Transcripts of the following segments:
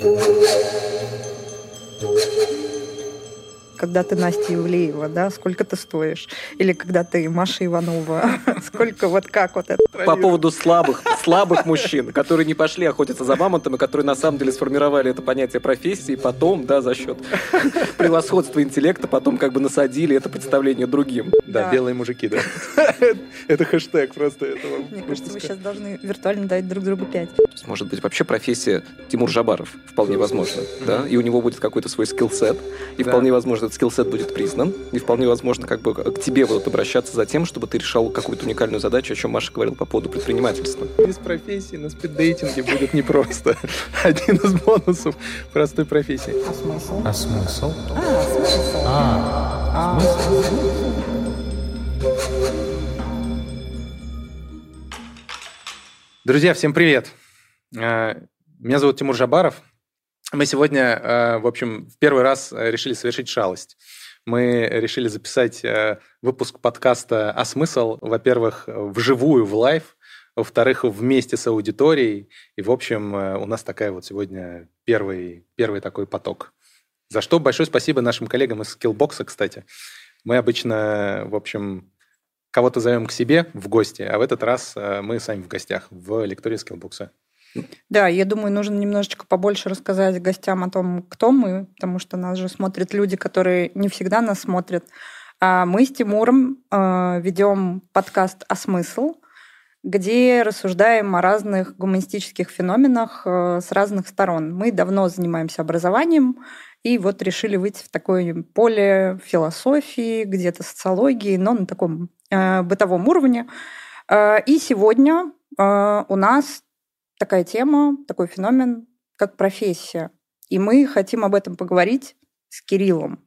どうぞ。Когда ты Настя Ивлеева, да, сколько ты стоишь? Или когда ты Маша Иванова, сколько, вот как вот это? По поводу слабых, слабых мужчин, которые не пошли охотиться за мамонтами, которые на самом деле сформировали это понятие профессии, и потом, да, за счет превосходства интеллекта, потом как бы насадили это представление другим. Да, белые мужики, да. Это хэштег просто этого. Мне кажется, вы сейчас должны виртуально дать друг другу пять. Может быть, вообще профессия Тимур Жабаров, вполне возможно, да, и у него будет какой-то свой скилл-сет, и вполне возможно, этот скиллсет будет признан, и вполне возможно как бы к тебе будут обращаться за тем, чтобы ты решал какую-то уникальную задачу, о чем Маша говорил по поводу предпринимательства. Без профессии на спиддейтинге будет непросто. Один из бонусов простой профессии. А смысл? А смысл? А, смысл. А, смысл? Друзья, всем привет! Э, меня зовут Тимур Жабаров. Мы сегодня, э, в общем, в первый раз э, решили совершить шалость. Мы решили записать э, выпуск подкаста «А смысл?» Во-первых, вживую, в live, во-вторых, вместе с аудиторией. И, в общем, у нас такая вот сегодня первый, первый такой поток. За что большое спасибо нашим коллегам из Skillbox, кстати. Мы обычно, в общем, кого-то зовем к себе в гости, а в этот раз мы сами в гостях в лектории Skillbox. Да, я думаю, нужно немножечко побольше рассказать гостям о том, кто мы, потому что нас же смотрят люди, которые не всегда нас смотрят. А мы с Тимуром э, ведем подкаст «А смысл?», где рассуждаем о разных гуманистических феноменах э, с разных сторон. Мы давно занимаемся образованием, и вот решили выйти в такое поле философии, где-то социологии, но на таком э, бытовом уровне. И сегодня у нас такая тема, такой феномен, как профессия. И мы хотим об этом поговорить с Кириллом.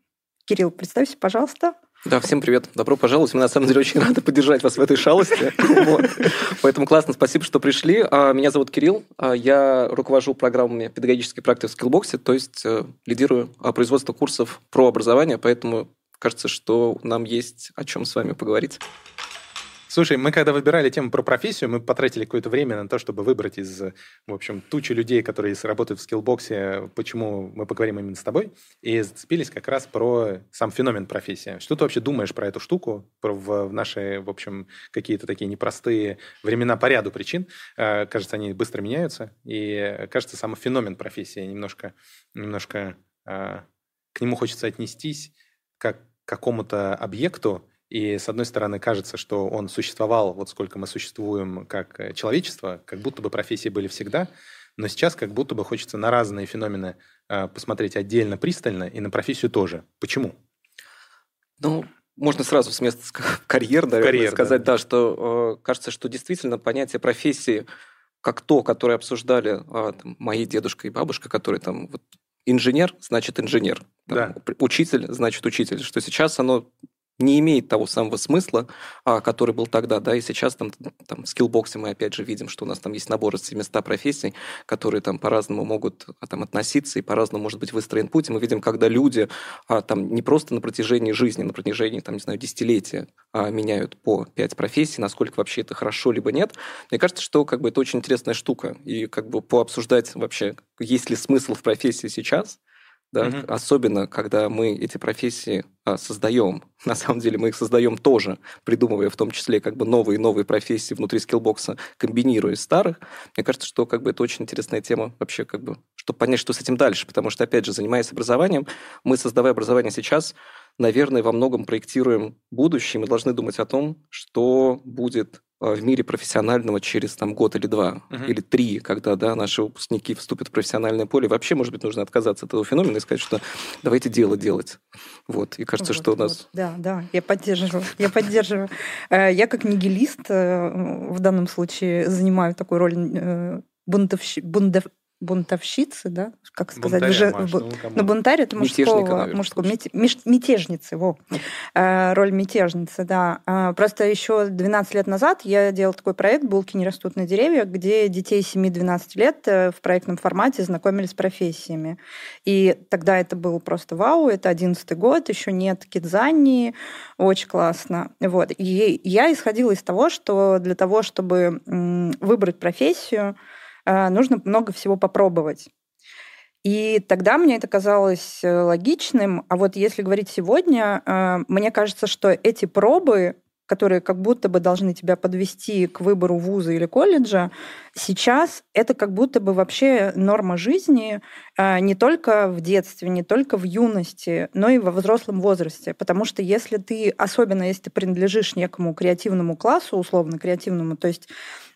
Кирилл, представься, пожалуйста. Да, всем привет. Добро пожаловать. Мы на самом деле очень рады поддержать вас в этой шалости. Поэтому классно, спасибо, что пришли. А, меня зовут Кирилл. А, я руковожу программами педагогической практики в Skillbox, то есть э, лидирую а, производство курсов про образование, поэтому кажется, что нам есть о чем с вами поговорить. Слушай, мы когда выбирали тему про профессию, мы потратили какое-то время на то, чтобы выбрать из, в общем, тучи людей, которые работают в скиллбоксе, почему мы поговорим именно с тобой, и зацепились как раз про сам феномен профессии. Что ты вообще думаешь про эту штуку, про в, в наши, в общем, какие-то такие непростые времена по ряду причин? Э, кажется, они быстро меняются, и кажется, сам феномен профессии немножко, немножко э, к нему хочется отнестись как к какому-то объекту, и, с одной стороны, кажется, что он существовал, вот сколько мы существуем как э, человечество, как будто бы профессии были всегда, но сейчас как будто бы хочется на разные феномены э, посмотреть отдельно, пристально, и на профессию тоже. Почему? Ну, можно сразу с места карьер, наверное, карьер, сказать, да, да что э, кажется, что действительно понятие профессии как то, которое обсуждали э, там, мои дедушка и бабушка, которые там вот, инженер, значит инженер, там, да. учитель, значит учитель, что сейчас оно не имеет того самого смысла, а, который был тогда, да, и сейчас там, там в скиллбоксе мы опять же видим, что у нас там есть набор из 700 профессий, которые там по-разному могут а, там относиться и по-разному может быть выстроен путь, и мы видим, когда люди а, там не просто на протяжении жизни, на протяжении там, не знаю, десятилетия меняют по 5 профессий, насколько вообще это хорошо либо нет, мне кажется, что как бы это очень интересная штука, и как бы пообсуждать вообще, есть ли смысл в профессии сейчас, да, угу. особенно когда мы эти профессии а, создаем. На самом деле мы их создаем тоже, придумывая в том числе как бы новые и новые профессии внутри скиллбокса, комбинируя старых. Мне кажется, что как бы это очень интересная тема вообще как бы, чтобы понять, что с этим дальше, потому что опять же, занимаясь образованием, мы создавая образование сейчас, наверное, во многом проектируем будущее, мы должны думать о том, что будет в мире профессионального через там, год или два, uh-huh. или три, когда да, наши выпускники вступят в профессиональное поле. Вообще, может быть, нужно отказаться от этого феномена и сказать, что давайте дело делать. Вот. И кажется, вот, что у нас... Вот. Да, да, я поддерживаю. Я поддерживаю. Э, я как нигилист э, в данном случае занимаю такую роль бунтовщ... бундов бунтовщицы, да, как сказать, Бунтаря, Маш, ну, ну, бунтарь это мужского, мужского мете, мятежницы, во, э, роль мятежницы, да. Э, просто еще 12 лет назад я делала такой проект «Булки не растут на деревьях», где детей 7-12 лет э, в проектном формате знакомили с профессиями. И тогда это был просто вау, это 11 год, еще нет кидзани, очень классно. Вот. И я исходила из того, что для того, чтобы выбрать профессию, нужно много всего попробовать. И тогда мне это казалось э, логичным. А вот если говорить сегодня, э, мне кажется, что эти пробы, которые как будто бы должны тебя подвести к выбору вуза или колледжа, сейчас это как будто бы вообще норма жизни э, не только в детстве, не только в юности, но и во взрослом возрасте. Потому что если ты, особенно если ты принадлежишь некому креативному классу, условно креативному, то есть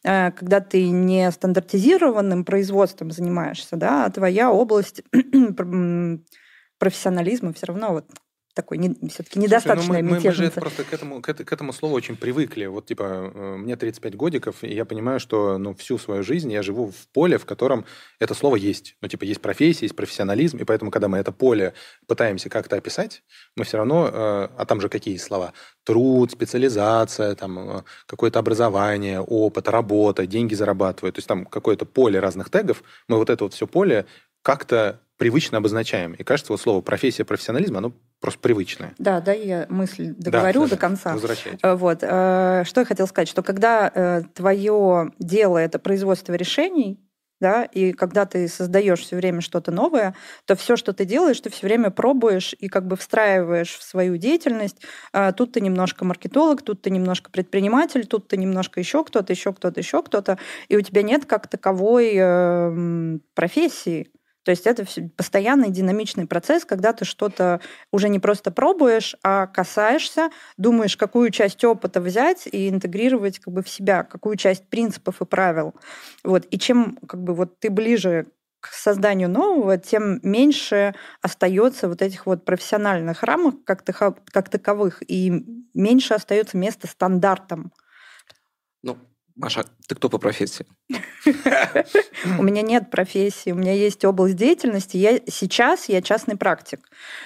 Э, когда ты не стандартизированным производством занимаешься, да, а твоя область профессионализма все равно вот такой не, все-таки недостаточно ну мы, мы, мы же просто к этому, к, к этому слову очень привыкли. Вот типа э, мне 35 годиков, и я понимаю, что ну, всю свою жизнь я живу в поле, в котором это слово есть. Ну типа есть профессия, есть профессионализм, и поэтому, когда мы это поле пытаемся как-то описать, мы все равно, э, а там же какие слова? Труд, специализация, там э, какое-то образование, опыт, работа, деньги зарабатывают. То есть там какое-то поле разных тегов. Мы вот это вот все поле как-то привычно обозначаем. И кажется, вот слово профессия, профессионализм, оно просто привычное. Да, да, я мысль договорю да, до конца. Возвращайте. Э, вот. Э, что я хотела сказать, что когда э, твое дело это производство решений, да, и когда ты создаешь все время что-то новое, то все, что ты делаешь, ты все время пробуешь и как бы встраиваешь в свою деятельность. Тут ты немножко маркетолог, тут ты немножко предприниматель, тут ты немножко еще кто-то, еще кто-то, еще кто-то, и у тебя нет как таковой профессии. То есть это постоянный динамичный процесс, когда ты что-то уже не просто пробуешь, а касаешься, думаешь, какую часть опыта взять и интегрировать как бы в себя, какую часть принципов и правил. Вот. И чем как бы вот ты ближе к созданию нового, тем меньше остается вот этих вот профессиональных рамок как, таковых, и меньше остается места стандартам. Маша, ты кто по профессии? У меня нет профессии, у меня есть область деятельности. Я сейчас я частный практик.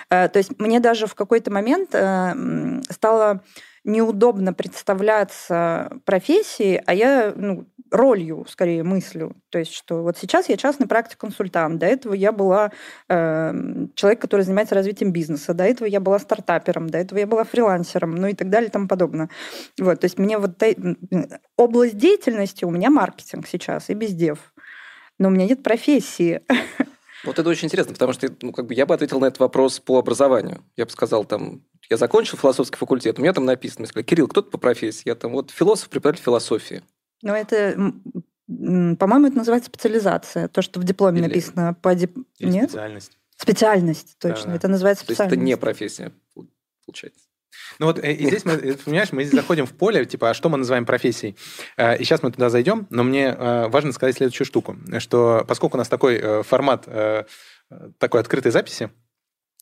Э, то есть мне даже в какой-то момент э, стало неудобно представляться профессией, а я ну, ролью, скорее, мыслю. То есть, что вот сейчас я частный практик-консультант, до этого я была э, человек, который занимается развитием бизнеса, до этого я была стартапером, до этого я была фрилансером, ну и так далее и тому подобное. Вот, то есть мне вот область деятельности у меня маркетинг сейчас и бездев. Но у меня нет профессии. Вот это очень интересно, потому что ну, как бы я бы ответил на этот вопрос по образованию. Я бы сказал, там, я закончил философский факультет, у меня там написано, я сказал, Кирилл, кто ты по профессии? Я там вот философ, преподаватель философии. Ну, это, по-моему, это называется специализация. То, что в дипломе Или... написано по дип... Нет? Специальность. Специальность, точно. Да, Это называется специальность. То есть это не профессия, получается. Ну вот э, и здесь мы, э, понимаешь, мы заходим в поле, типа, а что мы называем профессией? Э, и сейчас мы туда зайдем, но мне важно сказать следующую штуку, что поскольку у нас такой формат такой открытой записи,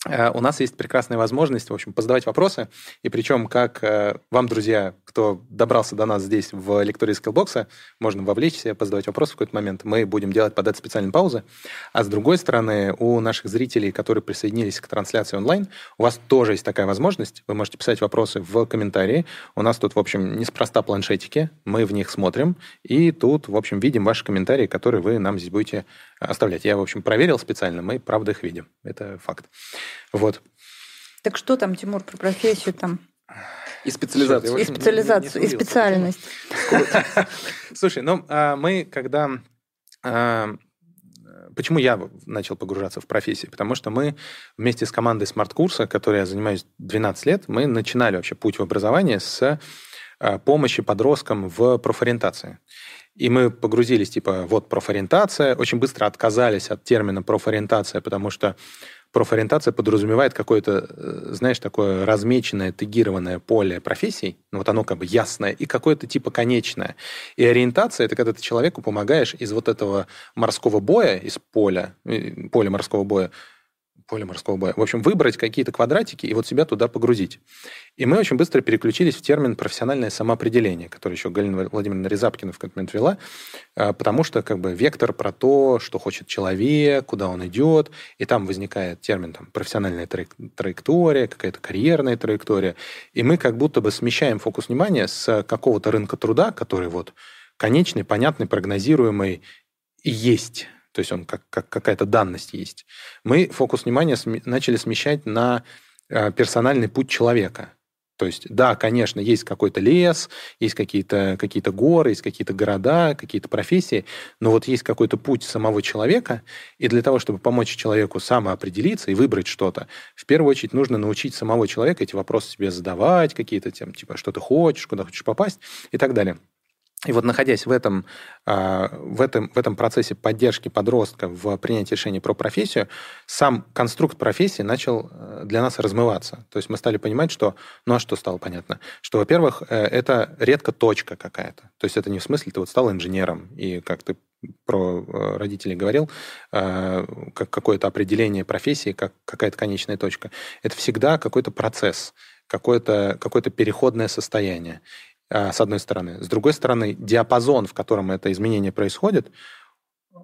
у нас есть прекрасная возможность, в общем, позадавать вопросы. И причем, как вам, друзья, кто добрался до нас здесь в лектории Skillbox, можно вовлечься, позадавать вопросы в какой-то момент. Мы будем делать под это специальные паузы. А с другой стороны, у наших зрителей, которые присоединились к трансляции онлайн, у вас тоже есть такая возможность. Вы можете писать вопросы в комментарии. У нас тут, в общем, неспроста планшетики. Мы в них смотрим. И тут, в общем, видим ваши комментарии, которые вы нам здесь будете оставлять. Я, в общем, проверил специально. Мы, правда, их видим. Это факт. Вот. Так что там, Тимур, про профессию там? И специализацию. И специализацию, и специальность. Слушай, ну, а мы когда... А, почему я начал погружаться в профессию? Потому что мы вместе с командой смарт-курса, которой я занимаюсь 12 лет, мы начинали вообще путь в образование с а, помощи подросткам в профориентации. И мы погрузились, типа, вот профориентация, очень быстро отказались от термина профориентация, потому что профориентация подразумевает какое-то, э, знаешь, такое размеченное, тегированное поле профессий, ну вот оно как бы ясное, и какое-то типа конечное. И ориентация – это когда ты человеку помогаешь из вот этого морского боя, из поля, э, поля морского боя, поле морского боя. В общем, выбрать какие-то квадратики и вот себя туда погрузить. И мы очень быстро переключились в термин профессиональное самоопределение, который еще Галина Владимировна Резапкина в какой-то момент вела, а, потому что как бы вектор про то, что хочет человек, куда он идет, и там возникает термин там, профессиональная траектория, какая-то карьерная траектория, и мы как будто бы смещаем фокус внимания с какого-то рынка труда, который вот конечный, понятный, прогнозируемый и есть то есть он как, как какая-то данность есть, мы фокус внимания см- начали смещать на э, персональный путь человека. То есть, да, конечно, есть какой-то лес, есть какие-то какие горы, есть какие-то города, какие-то профессии, но вот есть какой-то путь самого человека, и для того, чтобы помочь человеку самоопределиться и выбрать что-то, в первую очередь нужно научить самого человека эти вопросы себе задавать, какие-то тем, типа, что ты хочешь, куда хочешь попасть и так далее. И вот находясь в этом, а, в, этом, в этом процессе поддержки подростка в принятии решений про профессию, сам конструкт профессии начал э, для нас размываться. То есть мы стали понимать, что... Ну а что стало понятно? Что, во-первых, э, это редко точка какая-то. То есть это не в смысле ты вот стал инженером, и как ты про э, родителей говорил, как какое-то определение профессии, как какая-то конечная точка. Это всегда какой-то процесс, какое-то какое переходное состояние. А, с одной стороны. С другой стороны, диапазон, в котором это изменение происходит,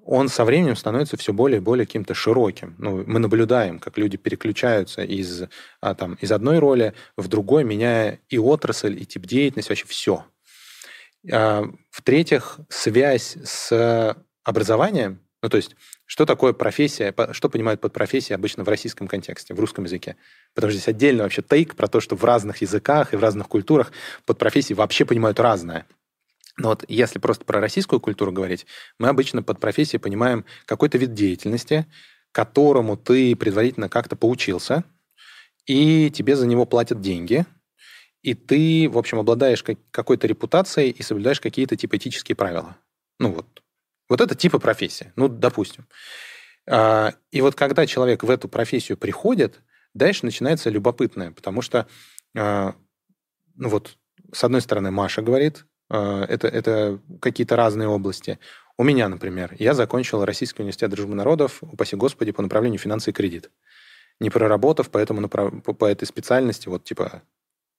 он со временем становится все более и более каким-то широким. Ну, мы наблюдаем, как люди переключаются из, а, там, из одной роли в другой, меняя и отрасль, и тип деятельности, вообще все. А, в-третьих, связь с образованием, ну, то есть что такое профессия, что понимают под профессией обычно в российском контексте, в русском языке? Потому что здесь отдельно вообще тейк про то, что в разных языках и в разных культурах под профессией вообще понимают разное. Но вот если просто про российскую культуру говорить, мы обычно под профессией понимаем какой-то вид деятельности, которому ты предварительно как-то поучился, и тебе за него платят деньги, и ты, в общем, обладаешь какой-то репутацией и соблюдаешь какие-то типа этические правила. Ну вот, вот это типа профессия, ну, допустим. А, и вот когда человек в эту профессию приходит, дальше начинается любопытное, потому что, а, ну вот, с одной стороны, Маша говорит, а, это, это какие-то разные области. У меня, например, я закончил Российский университет дружбы народов, упаси Господи, по направлению финансы и кредит. Не проработав по, этому, по этой специальности, вот типа,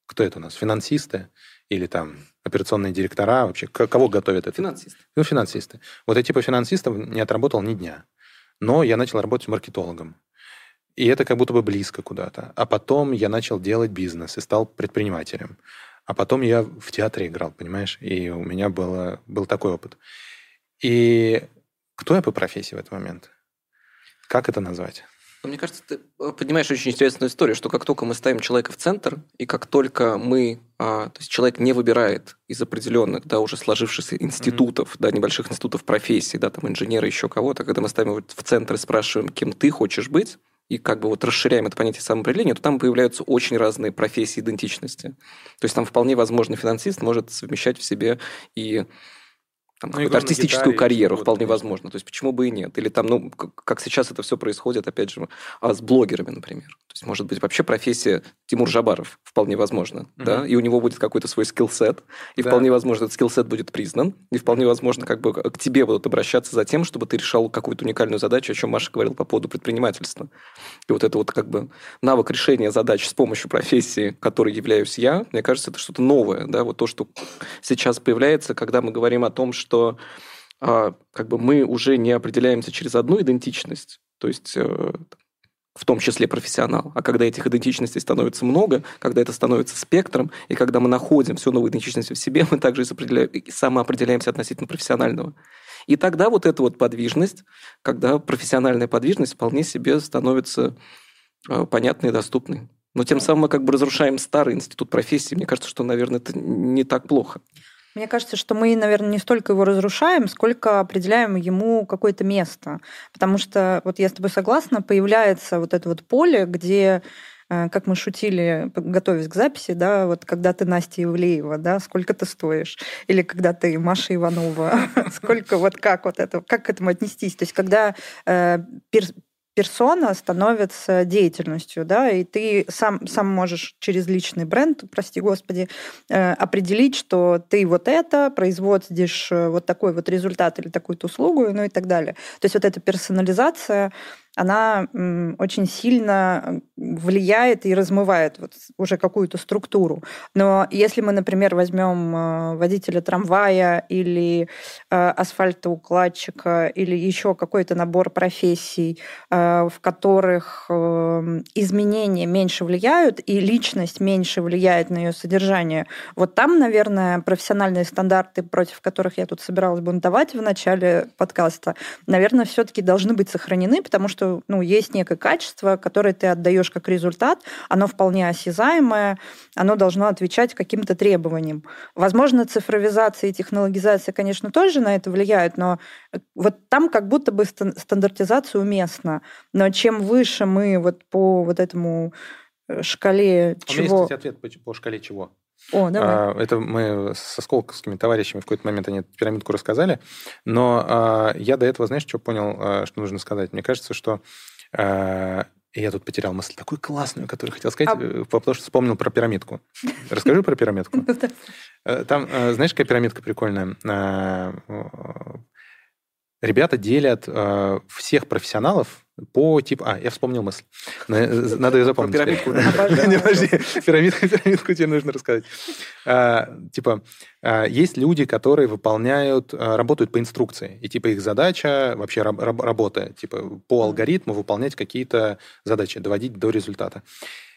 кто это у нас, финансисты, или там операционные директора, вообще кого готовят это? Финансисты. Ну, финансисты. Вот я типа финансистов не отработал ни дня. Но я начал работать маркетологом. И это как будто бы близко куда-то. А потом я начал делать бизнес и стал предпринимателем. А потом я в театре играл, понимаешь? И у меня было, был такой опыт. И кто я по профессии в этот момент? Как это назвать? Мне кажется, ты э, поднимаешь очень интересную историю, что как только мы ставим человека в центр, и как только мы, а, то есть человек не выбирает из определенных, да, уже сложившихся институтов, mm-hmm. да, небольших институтов профессий, да, там инженеры, еще кого-то, когда мы ставим его в центр и спрашиваем, кем ты хочешь быть, и как бы вот расширяем это понятие самоопределения, то там появляются очень разные профессии идентичности. То есть там вполне возможно финансист может совмещать в себе и там, ну, какую-то артистическую карьеру, вполне возможно. То есть почему бы и нет? Или там, ну, как сейчас это все происходит, опять же, а с блогерами, например. То есть, может быть, вообще профессия Тимур Жабаров вполне возможно, угу. да, и у него будет какой-то свой скиллсет, и да. вполне возможно, этот скиллсет будет признан, и вполне возможно, как бы к тебе будут обращаться за тем, чтобы ты решал какую-то уникальную задачу, о чем Маша говорила по поводу предпринимательства. И вот это вот как бы навык решения задач с помощью профессии, которой являюсь я, мне кажется, это что-то новое, да, вот то, что сейчас появляется, когда мы говорим о том, что что а, как бы мы уже не определяемся через одну идентичность, то есть э, в том числе профессионал. А когда этих идентичностей становится много, когда это становится спектром, и когда мы находим всю новую идентичность в себе, мы также и самоопределяемся относительно профессионального. И тогда вот эта вот подвижность, когда профессиональная подвижность вполне себе становится э, понятной и доступной. Но тем самым мы как бы разрушаем старый институт профессии. Мне кажется, что, наверное, это не так плохо. Мне кажется, что мы, наверное, не столько его разрушаем, сколько определяем ему какое-то место. Потому что, вот я с тобой согласна, появляется вот это вот поле, где э, как мы шутили, готовясь к записи, да, вот когда ты Настя Ивлеева, да, сколько ты стоишь? Или когда ты Маша Иванова, сколько вот как вот это, как к этому отнестись? То есть когда э, персона становится деятельностью, да, и ты сам, сам можешь через личный бренд, прости господи, э, определить, что ты вот это производишь э, вот такой вот результат или такую-то услугу, ну и так далее. То есть вот эта персонализация, она очень сильно влияет и размывает вот уже какую-то структуру. Но если мы, например, возьмем э, водителя трамвая или э, асфальтоукладчика или еще какой-то набор профессий, э, в которых изменения меньше влияют и личность меньше влияет на ее содержание, вот там, наверное, профессиональные стандарты, против которых я тут собиралась бунтовать в начале подкаста, наверное, все-таки должны быть сохранены, потому что что ну, есть некое качество, которое ты отдаешь как результат, оно вполне осязаемое, оно должно отвечать каким-то требованиям. Возможно, цифровизация и технологизация, конечно, тоже на это влияют, но э, вот там как будто бы стандартизация уместна. Но чем выше мы вот по вот этому э, шкале чего... У меня есть, кстати, ответ по шкале чего. О, давай. А, это мы со сколковскими товарищами в какой-то момент они эту пирамидку рассказали. Но а, я до этого, знаешь, что понял, а, что нужно сказать? Мне кажется, что я тут потерял мысль такую классную, которую хотел сказать, а... Э, потому что вспомнил про пирамидку. Расскажи про пирамидку. Ну э, там, э, знаешь, какая пирамидка прикольная? Ребята делят всех профессионалов по типу... А, я вспомнил мысль. Надо ее запомнить. Пирамидку. Не, подожди. Пирамидку тебе нужно рассказать. А, типа, а, есть люди, которые выполняют, работают по инструкции. И типа их задача, вообще работа, типа по алгоритму выполнять какие-то задачи, доводить до результата.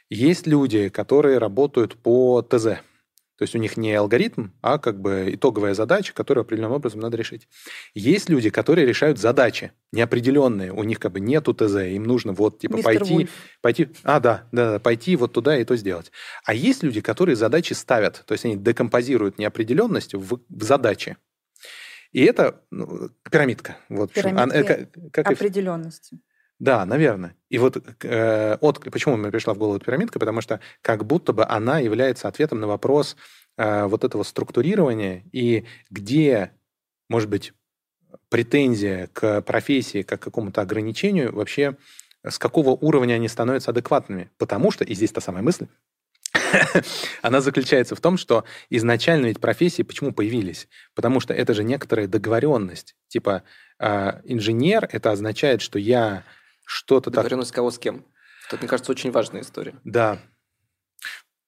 Есть люди, которые работают по ТЗ. То есть у них не алгоритм, а как бы итоговая задача, которую определенным образом надо решить. Есть люди, которые решают задачи неопределенные, у них как бы нету ТЗ, им нужно вот типа Мистер пойти, Вульф. пойти, а да, да, да, пойти вот туда и то сделать. А есть люди, которые задачи ставят, то есть они декомпозируют неопределенность в, в задачи. И это ну, пирамидка. Вот, Пирамидки она, как, как определенности. Да, наверное. И вот э, от, почему мне пришла в голову пирамидка? Потому что как будто бы она является ответом на вопрос э, вот этого структурирования и где, может быть, претензия к профессии как к какому-то ограничению вообще с какого уровня они становятся адекватными. Потому что, и здесь та самая мысль, она заключается в том, что изначально ведь профессии почему появились? Потому что это же некоторая договоренность. Типа э, инженер, это означает, что я что-то так... Договоренность кого с кем. Это, мне кажется, очень важная история. Да.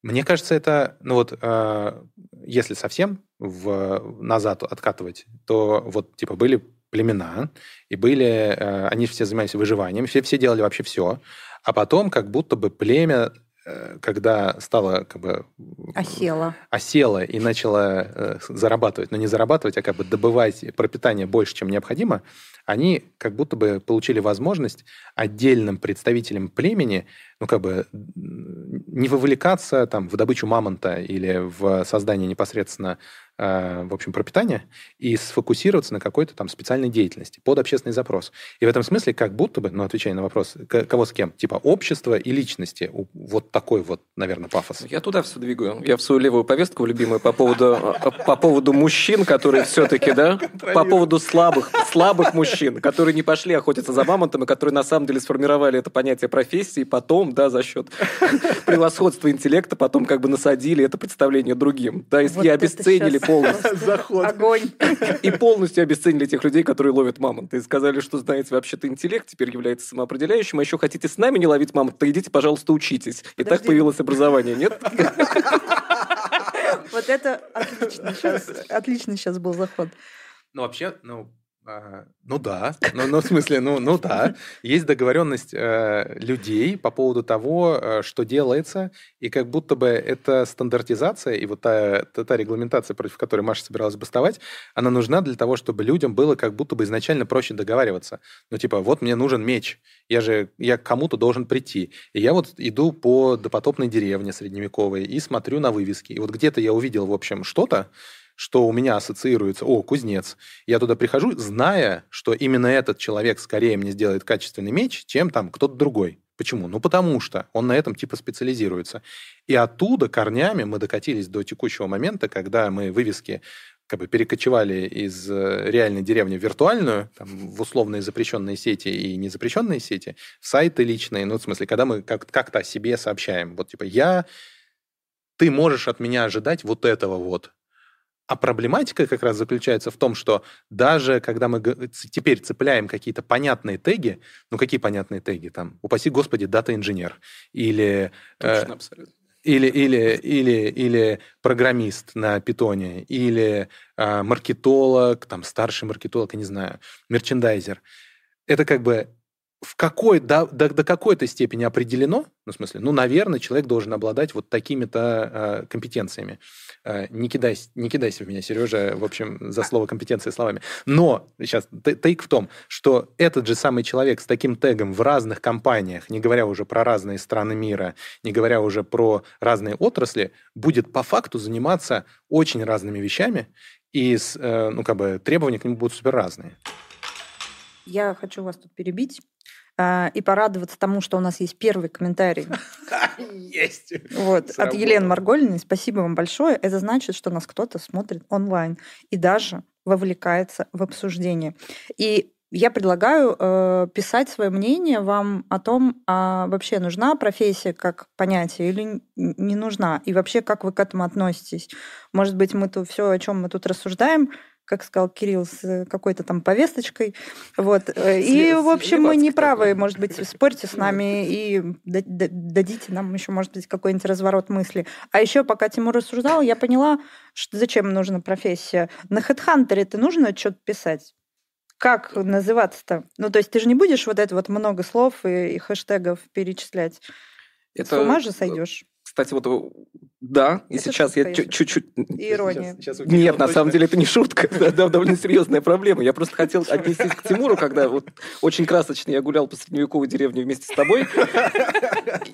Мне кажется, это, ну вот, э, если совсем в, назад откатывать, то вот, типа, были племена, и были, э, они все занимались выживанием, все, все делали вообще все, а потом как будто бы племя когда стала как бы... Осела. Осела и начала э, зарабатывать, но не зарабатывать, а как бы добывать пропитание больше, чем необходимо, они как будто бы получили возможность отдельным представителям племени, ну, как бы не вовлекаться там в добычу мамонта или в создание непосредственно Э, в общем, пропитания и сфокусироваться на какой-то там специальной деятельности под общественный запрос. И в этом смысле как будто бы, ну, отвечая на вопрос, кого с кем, типа общество и личности, вот такой вот, наверное, пафос. Я туда все двигаю. Я в свою левую повестку любимую по поводу, э, по поводу мужчин, которые все-таки, да, по поводу слабых, слабых мужчин, которые не пошли охотиться за мамонтом, и которые на самом деле сформировали это понятие профессии, потом, да, за счет превосходства интеллекта, потом как бы насадили это представление другим. Да, и вот обесценили полностью. Заход. Огонь. И полностью обесценили тех людей, которые ловят мамонта. И сказали, что, знаете, вообще-то интеллект теперь является самоопределяющим, а еще хотите с нами не ловить мамонта, идите, пожалуйста, учитесь. И так появилось образование, нет? Вот это отлично сейчас, отлично сейчас был заход. Ну, вообще, ну, ну да, ну, ну в смысле, ну, ну да, есть договоренность э, людей по поводу того, э, что делается, и как будто бы эта стандартизация и вот та, та, та регламентация, против которой Маша собиралась бастовать, она нужна для того, чтобы людям было как будто бы изначально проще договариваться. Ну типа, вот мне нужен меч, я же, я к кому-то должен прийти, и я вот иду по допотопной деревне средневековой и смотрю на вывески, и вот где-то я увидел, в общем, что-то, что у меня ассоциируется, о, кузнец. Я туда прихожу, зная, что именно этот человек скорее мне сделает качественный меч, чем там кто-то другой. Почему? Ну, потому что он на этом типа специализируется. И оттуда корнями мы докатились до текущего момента, когда мы вывески как бы перекочевали из э, реальной деревни в виртуальную, там, в условные запрещенные сети и незапрещенные сети, сайты личные, ну, в смысле, когда мы как- как-то о себе сообщаем. Вот, типа, я, ты можешь от меня ожидать вот этого вот. А проблематика как раз заключается в том, что даже когда мы теперь цепляем какие-то понятные теги, ну какие понятные теги там, упаси господи, дата-инженер или... Э, Точно, э, абсолютно. Или, или, или, или программист на питоне, или э, маркетолог, там, старший маркетолог, я не знаю, мерчендайзер. Это как бы в какой, до, до, до какой-то степени определено, ну, в смысле, ну, наверное, человек должен обладать вот такими-то э, компетенциями. Э, не, кидай, не кидайся в меня, Сережа, в общем, за слово компетенции словами. Но сейчас тейк в том, что этот же самый человек с таким тегом в разных компаниях, не говоря уже про разные страны мира, не говоря уже про разные отрасли, будет по факту заниматься очень разными вещами, и э, ну, как бы, требования к нему будут супер разные. Я хочу вас тут перебить и порадоваться тому, что у нас есть первый комментарий. Есть! Вот, от Елены Маргольниной. Спасибо вам большое. Это значит, что нас кто-то смотрит онлайн и даже вовлекается в обсуждение. И я предлагаю э, писать свое мнение вам о том, а вообще нужна профессия как понятие или не нужна, и вообще как вы к этому относитесь. Может быть, мы тут все, о чем мы тут рассуждаем, как сказал Кирилл, с какой-то там повесточкой. Вот. Э, и, в общем, мы не правы, может быть, спорьте с нами и дадите нам еще, может быть, какой-нибудь разворот мысли. А еще, пока Тимур рассуждал, я поняла, что зачем нужна профессия. На HeadHunter это нужно что-то писать? Как называться-то? Ну, то есть ты же не будешь вот это вот много слов и, и хэштегов перечислять. Это... С ума же сойдешь. Кстати, вот да, и это сейчас я чуть-чуть... Ирония. Сейчас, сейчас Нет, на самом деле это не шутка, это довольно серьезная проблема. Я просто хотел отнестись к Тимуру, когда вот очень красочно я гулял по средневековой деревне вместе с тобой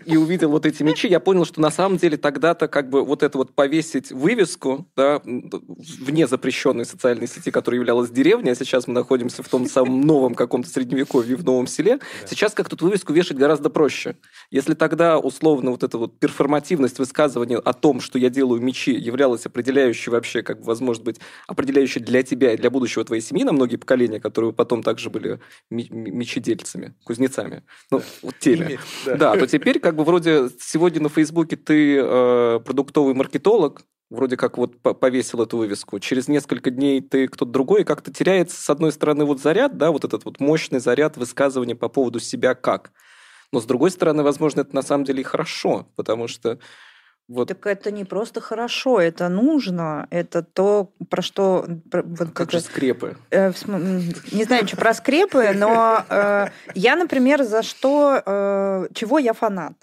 и увидел вот эти мечи, я понял, что на самом деле тогда-то как бы вот это вот повесить вывеску, да, вне запрещенной социальной сети, которая являлась деревней, а сейчас мы находимся в том самом новом каком-то средневековье в новом селе, сейчас как тут вывеску вешать гораздо проще. Если тогда условно вот эта вот перформативность высказывания о том, что я делаю мечи, являлась определяющей вообще, как бы, возможно быть, определяющей для тебя и для будущего твоей семьи на многие поколения, которые потом также были мечедельцами, кузнецами, ну, вот теми. Да. да, то теперь как бы вроде сегодня на Фейсбуке ты э, продуктовый маркетолог, вроде как вот повесил эту вывеску. Через несколько дней ты кто-то другой, и как-то теряется, с одной стороны, вот заряд, да, вот этот вот мощный заряд высказывания по поводу себя как. Но, с другой стороны, возможно, это на самом деле и хорошо, потому что вот. Так это не просто хорошо, это нужно, это то, про что... Про, вот, как же скрепы? Э, не знаю, что про скрепы, но э, я, например, за что, э, чего я фанат.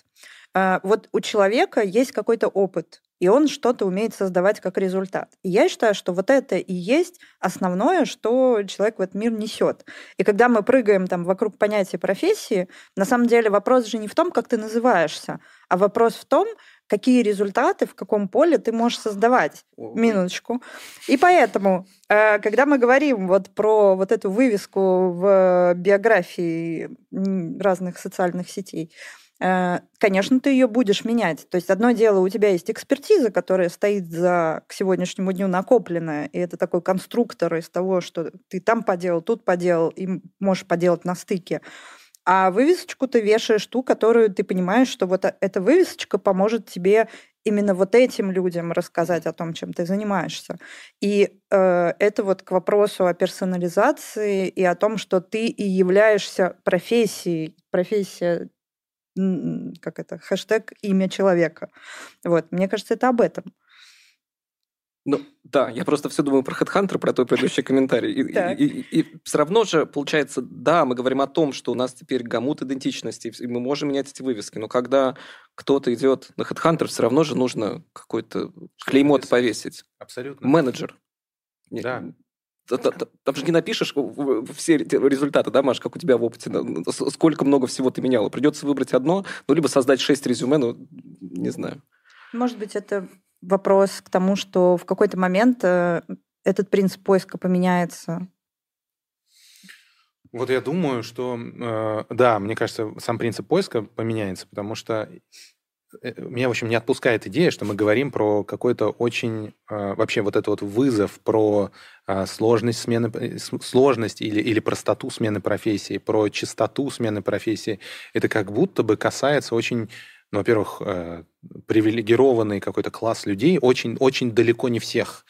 Э, вот у человека есть какой-то опыт, и он что-то умеет создавать как результат. И я считаю, что вот это и есть основное, что человек в этот мир несет. И когда мы прыгаем там вокруг понятия профессии, на самом деле вопрос же не в том, как ты называешься, а вопрос в том, какие результаты в каком поле ты можешь создавать. Минуточку. И поэтому, э, когда мы говорим вот про вот эту вывеску в биографии разных социальных сетей, конечно, ты ее будешь менять. То есть одно дело, у тебя есть экспертиза, которая стоит за к сегодняшнему дню накопленная, и это такой конструктор из того, что ты там поделал, тут поделал, и можешь поделать на стыке. А вывесочку ты вешаешь ту, которую ты понимаешь, что вот эта вывесочка поможет тебе именно вот этим людям рассказать о том, чем ты занимаешься. И э, это вот к вопросу о персонализации и о том, что ты и являешься профессией. Профессия, как это, хэштег имя человека. Вот, мне кажется, это об этом. Ну, да, я просто все думаю про HeadHunter, про твой предыдущий комментарий. И, и, и, и все равно же, получается, да, мы говорим о том, что у нас теперь гамут идентичности, и мы можем менять эти вывески, но когда кто-то идет на HeadHunter, все равно же нужно какой-то клеймо повесить. Абсолютно. Менеджер. Да. Там же не напишешь все результаты, да, Маш, как у тебя в опыте, сколько много всего ты меняла. Придется выбрать одно, ну, либо создать шесть резюме, ну, не знаю. Может быть, это вопрос к тому, что в какой-то момент э, этот принцип поиска поменяется? Вот я думаю, что э, да, мне кажется, сам принцип поиска поменяется, потому что меня, в общем, не отпускает идея, что мы говорим про какой-то очень вообще вот этот вот вызов, про сложность смены, сложность или, или простоту смены профессии, про чистоту смены профессии. Это как будто бы касается очень ну, во-первых, э, привилегированный какой-то класс людей, очень, очень далеко не всех.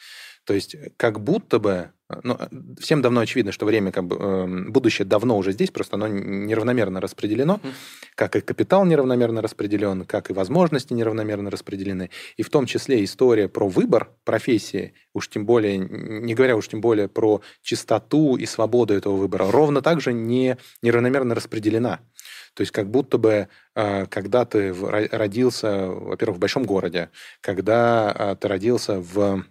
То есть как будто бы ну, всем давно очевидно, что время, как бы, э, будущее давно уже здесь, просто оно неравномерно распределено, mm. как и капитал неравномерно распределен, как и возможности неравномерно распределены. И в том числе история про выбор профессии, уж тем более, не говоря уж тем более про чистоту и свободу этого выбора, ровно так же не, неравномерно распределена. То есть как будто бы, э, когда ты родился, во-первых, в большом городе, когда э, ты родился в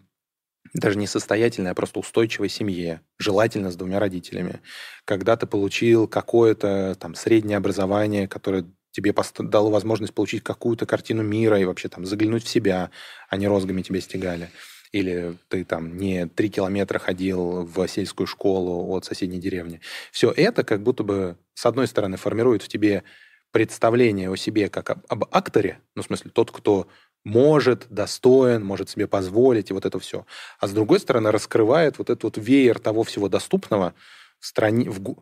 даже не состоятельной, а просто устойчивой семье, желательно с двумя родителями, когда ты получил какое-то там среднее образование, которое тебе дало возможность получить какую-то картину мира и вообще там заглянуть в себя, а не розгами тебя стегали. Или ты там не три километра ходил в сельскую школу от соседней деревни. Все это как будто бы, с одной стороны, формирует в тебе представление о себе как об, об акторе, ну, в смысле, тот, кто может, достоин, может себе позволить, и вот это все. А с другой стороны, раскрывает вот этот вот веер того всего доступного в стране, в,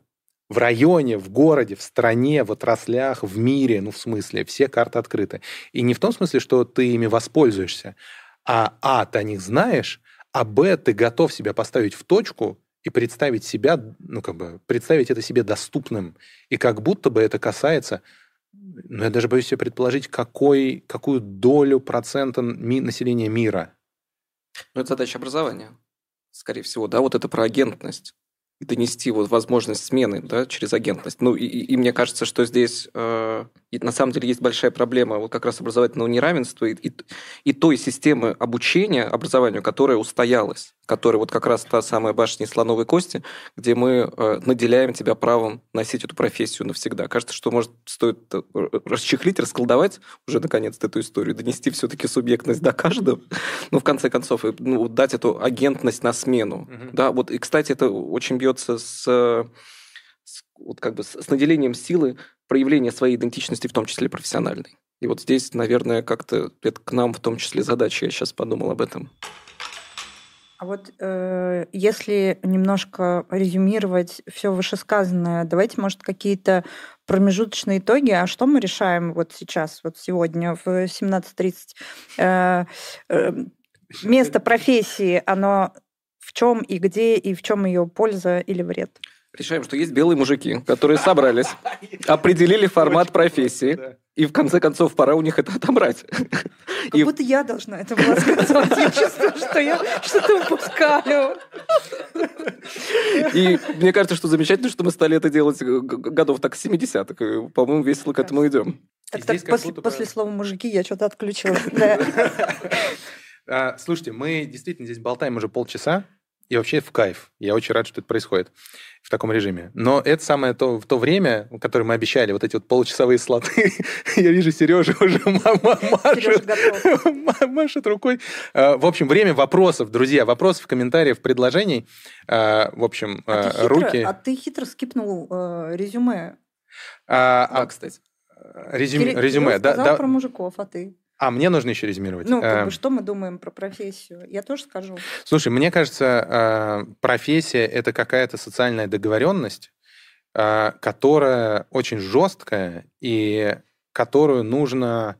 в районе, в городе, в стране, в отраслях, в мире, ну, в смысле, все карты открыты. И не в том смысле, что ты ими воспользуешься, а, а, ты о них знаешь, а, б, ты готов себя поставить в точку и представить себя, ну, как бы, представить это себе доступным. И как будто бы это касается ну, я даже боюсь себе предположить, какой, какую долю процента ми, населения мира. Ну, это задача образования, скорее всего, да, вот это про агентность донести вот возможность смены да, через агентность. Ну, и, и мне кажется, что здесь э, и на самом деле есть большая проблема вот как раз образовательного неравенства и, и, и той системы обучения образованию, которая устоялась которая вот как раз та самая башня слоновой кости, где мы э, наделяем тебя правом носить эту профессию навсегда. Кажется, что, может, стоит э, расчехлить, расколдовать уже наконец-то эту историю, донести все-таки субъектность до каждого, ну, в конце концов, ну, дать эту агентность на смену. Угу. Да, вот, и, кстати, это очень бьется с, с, вот как бы с наделением силы проявления своей идентичности, в том числе профессиональной. И вот здесь, наверное, как-то это к нам в том числе задача, я сейчас подумал об этом. А вот э, если немножко резюмировать все вышесказанное, давайте, может, какие-то промежуточные итоги, а что мы решаем вот сейчас, вот сегодня в 17.30? Э, э, место профессии, оно в чем и где, и в чем ее польза или вред? Решаем, что есть белые мужики, которые собрались, определили формат профессии, и в конце концов пора у них это отобрать. Как и... будто я должна это была сказать. Я чувствую, что я что-то упускаю. И мне кажется, что замечательно, что мы стали это делать годов так 70-х. По-моему, весело к этому идем. Так, так после, после слова мужики я что-то отключилась. А, слушайте, мы действительно здесь болтаем уже полчаса. И вообще в кайф. Я очень рад, что это происходит в таком режиме. Но это самое то, в то время, которое мы обещали, вот эти вот получасовые слоты, я вижу, Сережа уже машет, машет рукой. А, в общем, время вопросов, друзья, вопросов, комментариев, предложений. А, в общем, а, а руки... А ты хитро скипнул э, резюме. А, кстати. Резюме, резюме, да, да. про мужиков, а ты? А, мне нужно еще резюмировать. Ну, как бы, эм. что мы думаем про профессию? Я тоже скажу. Слушай, мне кажется, э, профессия – это какая-то социальная договоренность, э, которая очень жесткая и которую нужно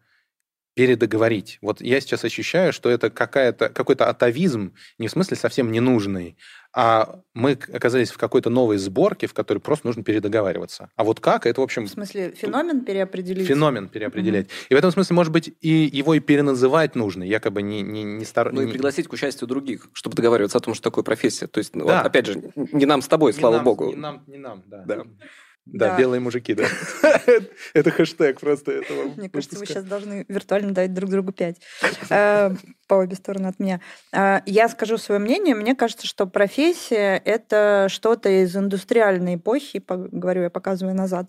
передоговорить. Вот я сейчас ощущаю, что это какая-то, какой-то атовизм, не в смысле совсем ненужный, а мы оказались в какой-то новой сборке, в которой просто нужно передоговариваться. А вот как, это, в общем... В смысле, феномен переопределить? Феномен переопределять. Mm-hmm. И в этом смысле, может быть, и его и переназывать нужно, якобы не, не, не стар... Ну и пригласить к участию других, чтобы договариваться о том, что такое профессия. То есть, ну, да. вот, опять же, не нам с тобой, не слава нам, богу. Не нам, не нам, да. да. Да, да, белые мужики, да. Это хэштег просто этого. Мне кажется, вы сейчас должны виртуально дать друг другу пять э, по обе стороны от меня. Э, я скажу свое мнение. Мне кажется, что профессия – это что-то из индустриальной эпохи, говорю я, показываю назад,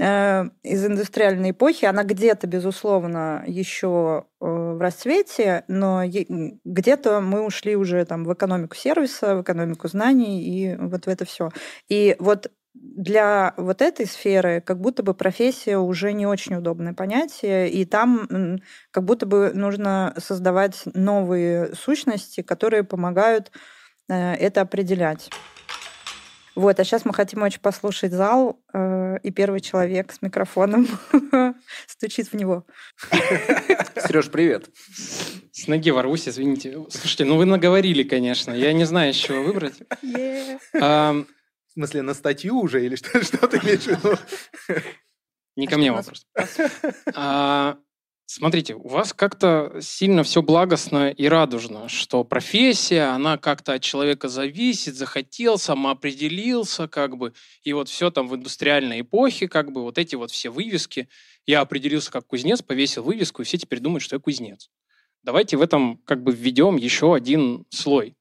э, из индустриальной эпохи. Она где-то, безусловно, еще в расцвете, но где-то мы ушли уже там в экономику сервиса, в экономику знаний и вот в это все. И вот для вот этой сферы как будто бы профессия уже не очень удобное понятие, и там как будто бы нужно создавать новые сущности, которые помогают э, это определять. Вот, а сейчас мы хотим очень послушать зал, э, и первый человек с микрофоном стучит в него. Сереж, привет. С ноги ворвусь, извините. Слушайте, ну вы наговорили, конечно. Я не знаю, с чего выбрать. Yeah. В смысле, на статью уже или что, что ты имеешь в виду? Не ко мне вопрос. А, смотрите, у вас как-то сильно все благостно и радужно, что профессия, она как-то от человека зависит, захотел, самоопределился, как бы, и вот все там в индустриальной эпохе, как бы, вот эти вот все вывески. Я определился как кузнец, повесил вывеску, и все теперь думают, что я кузнец. Давайте в этом как бы введем еще один слой.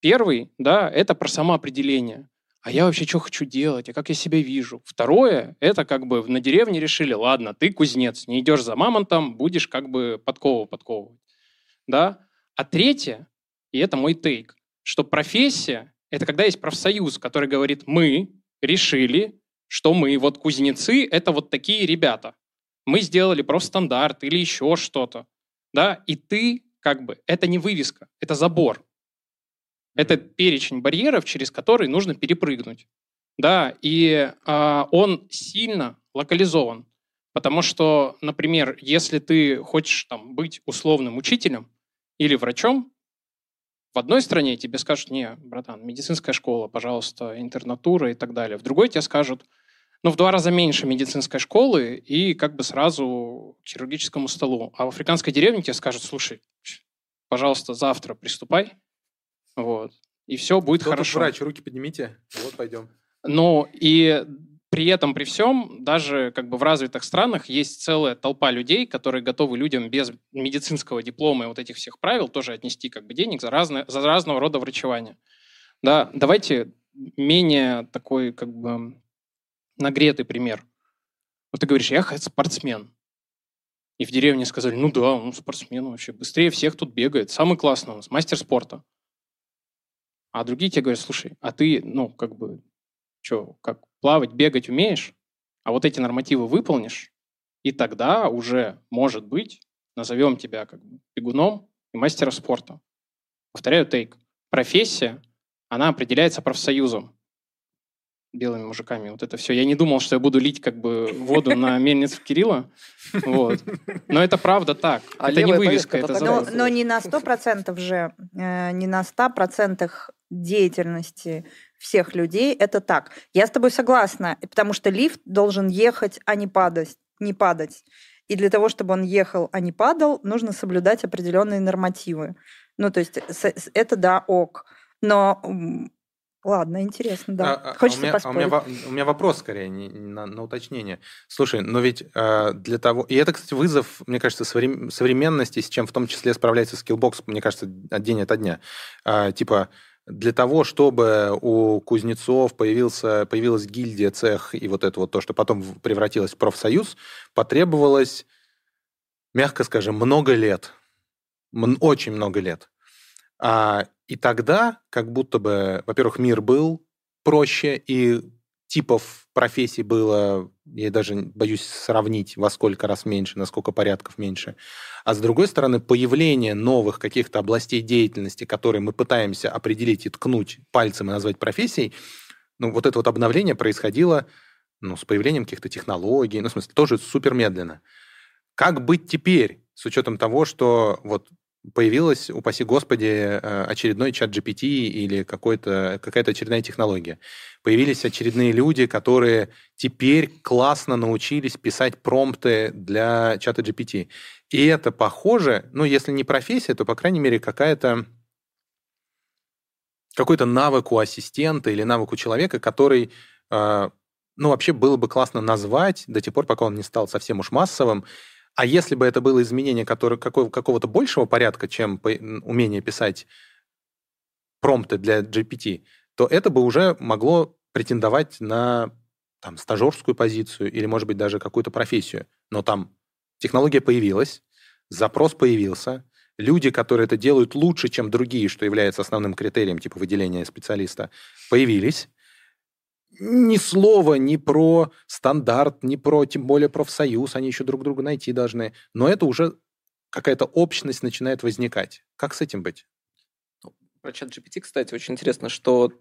Первый, да, это про самоопределение. А я вообще что хочу делать, а как я себя вижу? Второе, это как бы на деревне решили, ладно, ты кузнец, не идешь за мамонтом, будешь как бы подкову подковывать. Да? А третье, и это мой тейк, что профессия – это когда есть профсоюз, который говорит, мы решили, что мы, вот кузнецы, это вот такие ребята. Мы сделали профстандарт или еще что-то да, и ты как бы, это не вывеска, это забор. Это перечень барьеров, через который нужно перепрыгнуть. Да, и э, он сильно локализован. Потому что, например, если ты хочешь там, быть условным учителем или врачом, в одной стране тебе скажут, не, братан, медицинская школа, пожалуйста, интернатура и так далее. В другой тебе скажут, ну, в два раза меньше медицинской школы и как бы сразу к хирургическому столу. А в африканской деревне тебе скажут, слушай, пожалуйста, завтра приступай, вот, и все будет Кто хорошо. врач, руки поднимите, вот пойдем. Ну, и при этом, при всем, даже как бы в развитых странах есть целая толпа людей, которые готовы людям без медицинского диплома и вот этих всех правил тоже отнести как бы денег за, разные, за разного рода врачевание. Да, давайте менее такой как бы нагретый пример. Вот ты говоришь, я спортсмен. И в деревне сказали, ну да, он спортсмен вообще, быстрее всех тут бегает, самый классный у нас, мастер спорта. А другие тебе говорят, слушай, а ты, ну, как бы, что, как плавать, бегать умеешь, а вот эти нормативы выполнишь, и тогда уже, может быть, назовем тебя как бы бегуном и мастером спорта. Повторяю тейк. Профессия, она определяется профсоюзом белыми мужиками. Вот это все. Я не думал, что я буду лить как бы воду на мельницу Кирилла. Вот. Но это правда так. А это не вывеска, это но, но не на сто процентов же, э, не на ста процентах деятельности всех людей это так. Я с тобой согласна, потому что лифт должен ехать, а не падать. Не падать. И для того, чтобы он ехал, а не падал, нужно соблюдать определенные нормативы. Ну, то есть это да, ок. Но Ладно, интересно, да. А, а Хочется а у, меня, поспорить. А у, меня, у меня вопрос скорее не, не на, на уточнение. Слушай, но ведь э, для того... И это, кстати, вызов, мне кажется, современности, с чем в том числе справляется Skillbox, мне кажется, день ото дня. Э, типа, для того, чтобы у кузнецов появился, появилась гильдия, цех и вот это вот то, что потом превратилось в профсоюз, потребовалось, мягко скажем, много лет. Очень много лет. А, и тогда как будто бы, во-первых, мир был проще, и типов профессий было, я даже боюсь сравнить, во сколько раз меньше, на сколько порядков меньше. А с другой стороны, появление новых каких-то областей деятельности, которые мы пытаемся определить и ткнуть пальцем и назвать профессией, ну, вот это вот обновление происходило ну, с появлением каких-то технологий, ну, в смысле, тоже супер медленно. Как быть теперь, с учетом того, что вот появилась, упаси господи, э, очередной чат GPT или какой-то, какая-то очередная технология. Появились очередные люди, которые теперь классно научились писать промпты для чата GPT. И это похоже, ну, если не профессия, то, по крайней мере, какая-то какой-то навык у ассистента или навык у человека, который, э, ну, вообще было бы классно назвать до тех пор, пока он не стал совсем уж массовым, а если бы это было изменение которое, какого, какого-то большего порядка, чем умение писать промпты для GPT, то это бы уже могло претендовать на там, стажерскую позицию или, может быть, даже какую-то профессию. Но там технология появилась, запрос появился, люди, которые это делают лучше, чем другие, что является основным критерием типа выделения специалиста, появились ни слова ни про стандарт, ни про, тем более, профсоюз, они еще друг друга найти должны. Но это уже какая-то общность начинает возникать. Как с этим быть? Ну, про чат GPT, кстати, очень интересно, что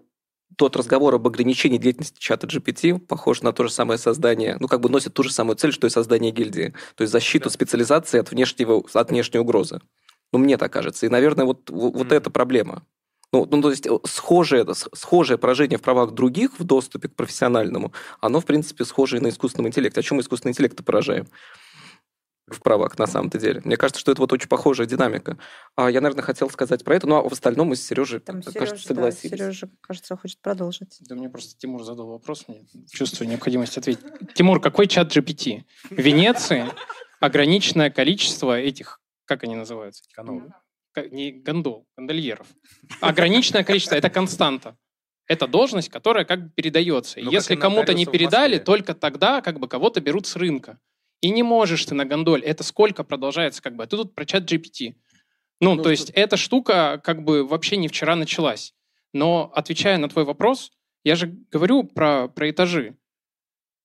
тот разговор об ограничении деятельности чата GPT похож на то же самое создание, ну, как бы носит ту же самую цель, что и создание гильдии. То есть защиту да. специализации от, внешнего, от внешней угрозы. Ну, мне так кажется. И, наверное, вот, вот mm. эта проблема. Ну, ну, то есть э, схожее, схожее поражение в правах других в доступе к профессиональному, оно, в принципе, схоже на искусственном интеллекте. О чем мы искусственный интеллект поражаем? в правах на самом-то деле. Мне кажется, что это вот очень похожая динамика. А я, наверное, хотел сказать про это, ну а в остальном мы с Сережей, Там Сережа, кажется, согласились. Да, Сережа, кажется, хочет продолжить. Да мне просто Тимур задал вопрос, мне чувствую необходимость ответить. Тимур, какой чат GPT? В Венеции ограниченное количество этих, как они называются? Канал не гондол, гондольеров. Ограниченное количество, это константа. Это должность, которая как бы передается. Ну, Если кому-то не передали, только тогда как бы кого-то берут с рынка. И не можешь ты на гондоль. Это сколько продолжается как бы? А ты тут про чат GPT. Ну, ну то есть эта штука как бы вообще не вчера началась. Но отвечая на твой вопрос, я же говорю про, про этажи.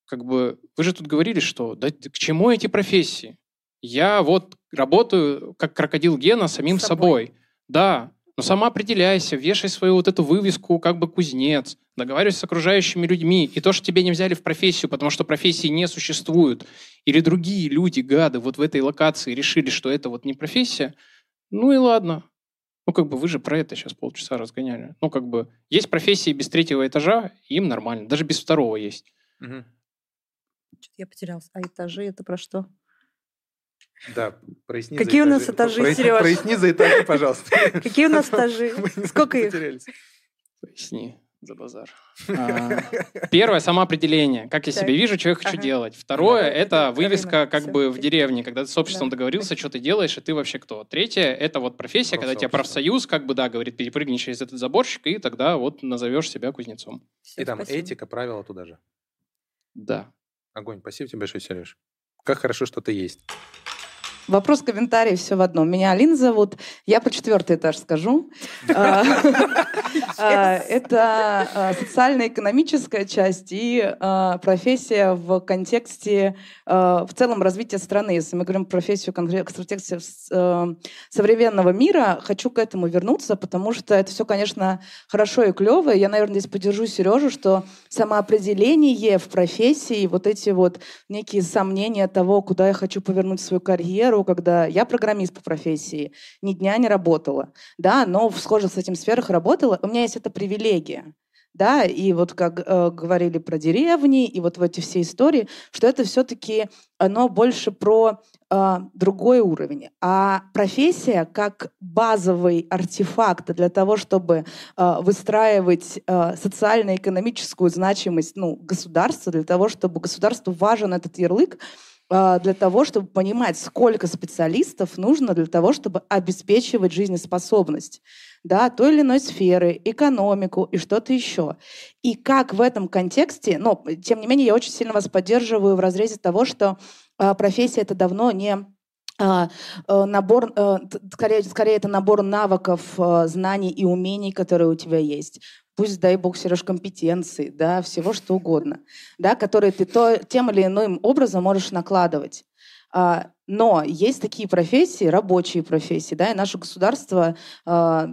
Как бы вы же тут говорили, что да, к чему эти профессии? Я вот работаю как крокодил Гена самим собой. собой. Да, но сама определяйся, вешай свою вот эту вывеску как бы кузнец, договаривайся с окружающими людьми. И то, что тебя не взяли в профессию, потому что профессии не существует, или другие люди, гады, вот в этой локации решили, что это вот не профессия, ну и ладно. Ну, как бы вы же про это сейчас полчаса разгоняли. Ну, как бы есть профессии без третьего этажа, им нормально. Даже без второго есть. Угу. Я потерялся. А этажи это про что? Да, проясни Какие у нас этажи, проясни, Сереж? Проясни за этажи, пожалуйста. Какие у нас этажи? Сколько их? Поясни за базар. А, первое самоопределение. Как я себе вижу, что я хочу делать. Второе это вывеска как бы в деревне, когда ты с обществом договорился, что ты делаешь, и ты вообще кто. Третье это вот профессия, когда тебе профсоюз как бы да говорит, перепрыгни через этот заборчик, и тогда вот назовешь себя кузнецом. И там этика, правила туда же. Да. Огонь. Спасибо тебе большое, Сереж. Как хорошо, что ты есть. Вопрос, комментарий, все в одном. Меня Алина зовут. Я про четвертый этаж скажу. А, а, это а, социально-экономическая часть и профессия в контексте в целом развития страны. Если мы говорим про профессию в контексте современного мира, хочу к этому вернуться, потому что это все, конечно, хорошо и клево. Я, наверное, здесь поддержу Сережу, что самоопределение в профессии, вот эти вот некие сомнения того, куда я хочу повернуть свою карьеру, сферу, когда я программист по профессии, ни дня не работала, да, но в схожих с этим сферах работала. У меня есть эта привилегия да, и вот как э, говорили про деревни, и вот в эти все истории, что это все-таки оно больше про э, другой уровень. А профессия как базовый артефакт для того, чтобы э, выстраивать э, социально-экономическую значимость ну, государства, для того, чтобы государству важен этот ярлык, для того, чтобы понимать, сколько специалистов нужно для того, чтобы обеспечивать жизнеспособность да, той или иной сферы, экономику и что-то еще. И как в этом контексте, но тем не менее я очень сильно вас поддерживаю в разрезе того, что э, профессия это давно не а, э, набор, э, скорее, скорее это набор навыков, знаний и умений, которые у тебя есть пусть, дай бог, Сереж, компетенции, да, всего что угодно, да, которые ты то, тем или иным образом можешь накладывать. А, но есть такие профессии, рабочие профессии, да, и наше государство а,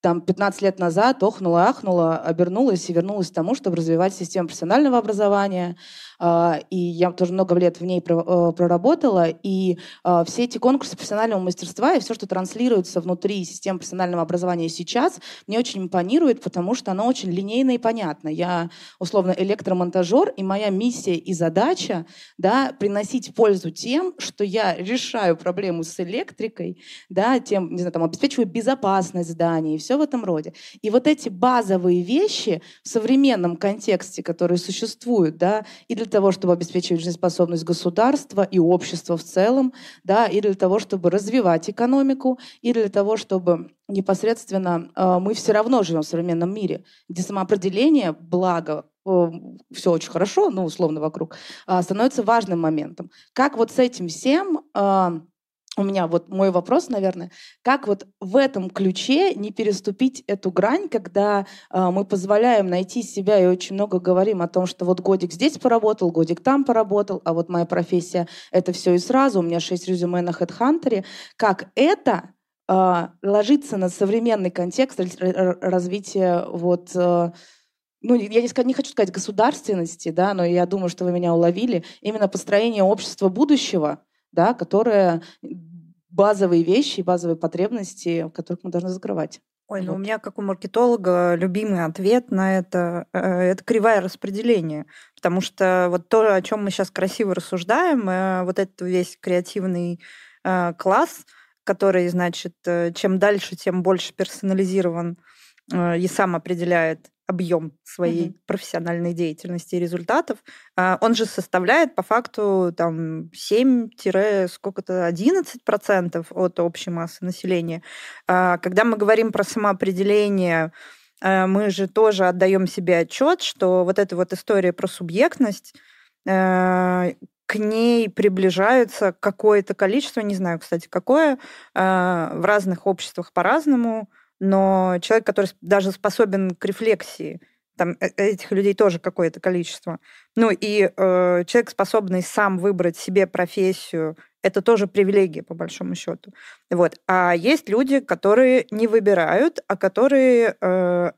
там 15 лет назад охнуло, ахнуло, обернулось и вернулось к тому, чтобы развивать систему профессионального образования, и я тоже много лет в ней э, проработала, и а, все эти конкурсы профессионального мастерства и все, что транслируется внутри системы профессионального образования сейчас, мне очень импонирует, потому что оно очень линейно и понятно. Я, условно, электромонтажер, и моя миссия и задача да, приносить пользу тем, что я решаю проблему с электрикой, да, тем, не знаю, там, обеспечиваю безопасность зданий и все в этом роде. И вот эти базовые вещи в современном контексте, которые существуют, да, и для того, чтобы обеспечивать жизнеспособность государства и общества в целом, да, и для того, чтобы развивать экономику, и для того, чтобы непосредственно э, мы все равно живем в современном мире, где самоопределение, благо, э, все очень хорошо, ну, условно, вокруг, э, становится важным моментом. Как вот с этим всем э, у меня вот мой вопрос, наверное, как вот в этом ключе не переступить эту грань, когда э, мы позволяем найти себя и очень много говорим о том, что вот годик здесь поработал, годик там поработал, а вот моя профессия — это все и сразу, у меня шесть резюме на HeadHunter. Как это э, ложится на современный контекст развития вот э, ну, я не, не хочу сказать государственности, да, но я думаю, что вы меня уловили, именно построение общества будущего, да, которое базовые вещи, базовые потребности, которых мы должны закрывать. Ой, ну вот. у меня, как у маркетолога, любимый ответ на это э, это кривая распределение. Потому что вот то, о чем мы сейчас красиво рассуждаем, э, вот этот весь креативный э, класс, который, значит, чем дальше, тем больше персонализирован и сам определяет объем своей mm-hmm. профессиональной деятельности и результатов, а, он же составляет по факту там 7-сколько-то 11 процентов от общей массы населения. А, когда мы говорим про самоопределение, а, мы же тоже отдаем себе отчет, что вот эта вот история про субъектность к ней приближаются какое-то количество, не знаю, кстати, какое, в разных обществах по-разному, но человек, который даже способен к рефлексии, там э, этих людей тоже какое-то количество. Ну и э, человек, способный сам выбрать себе профессию, это тоже привилегия, по большому счету. Вот. А есть люди, которые не выбирают, а которые э,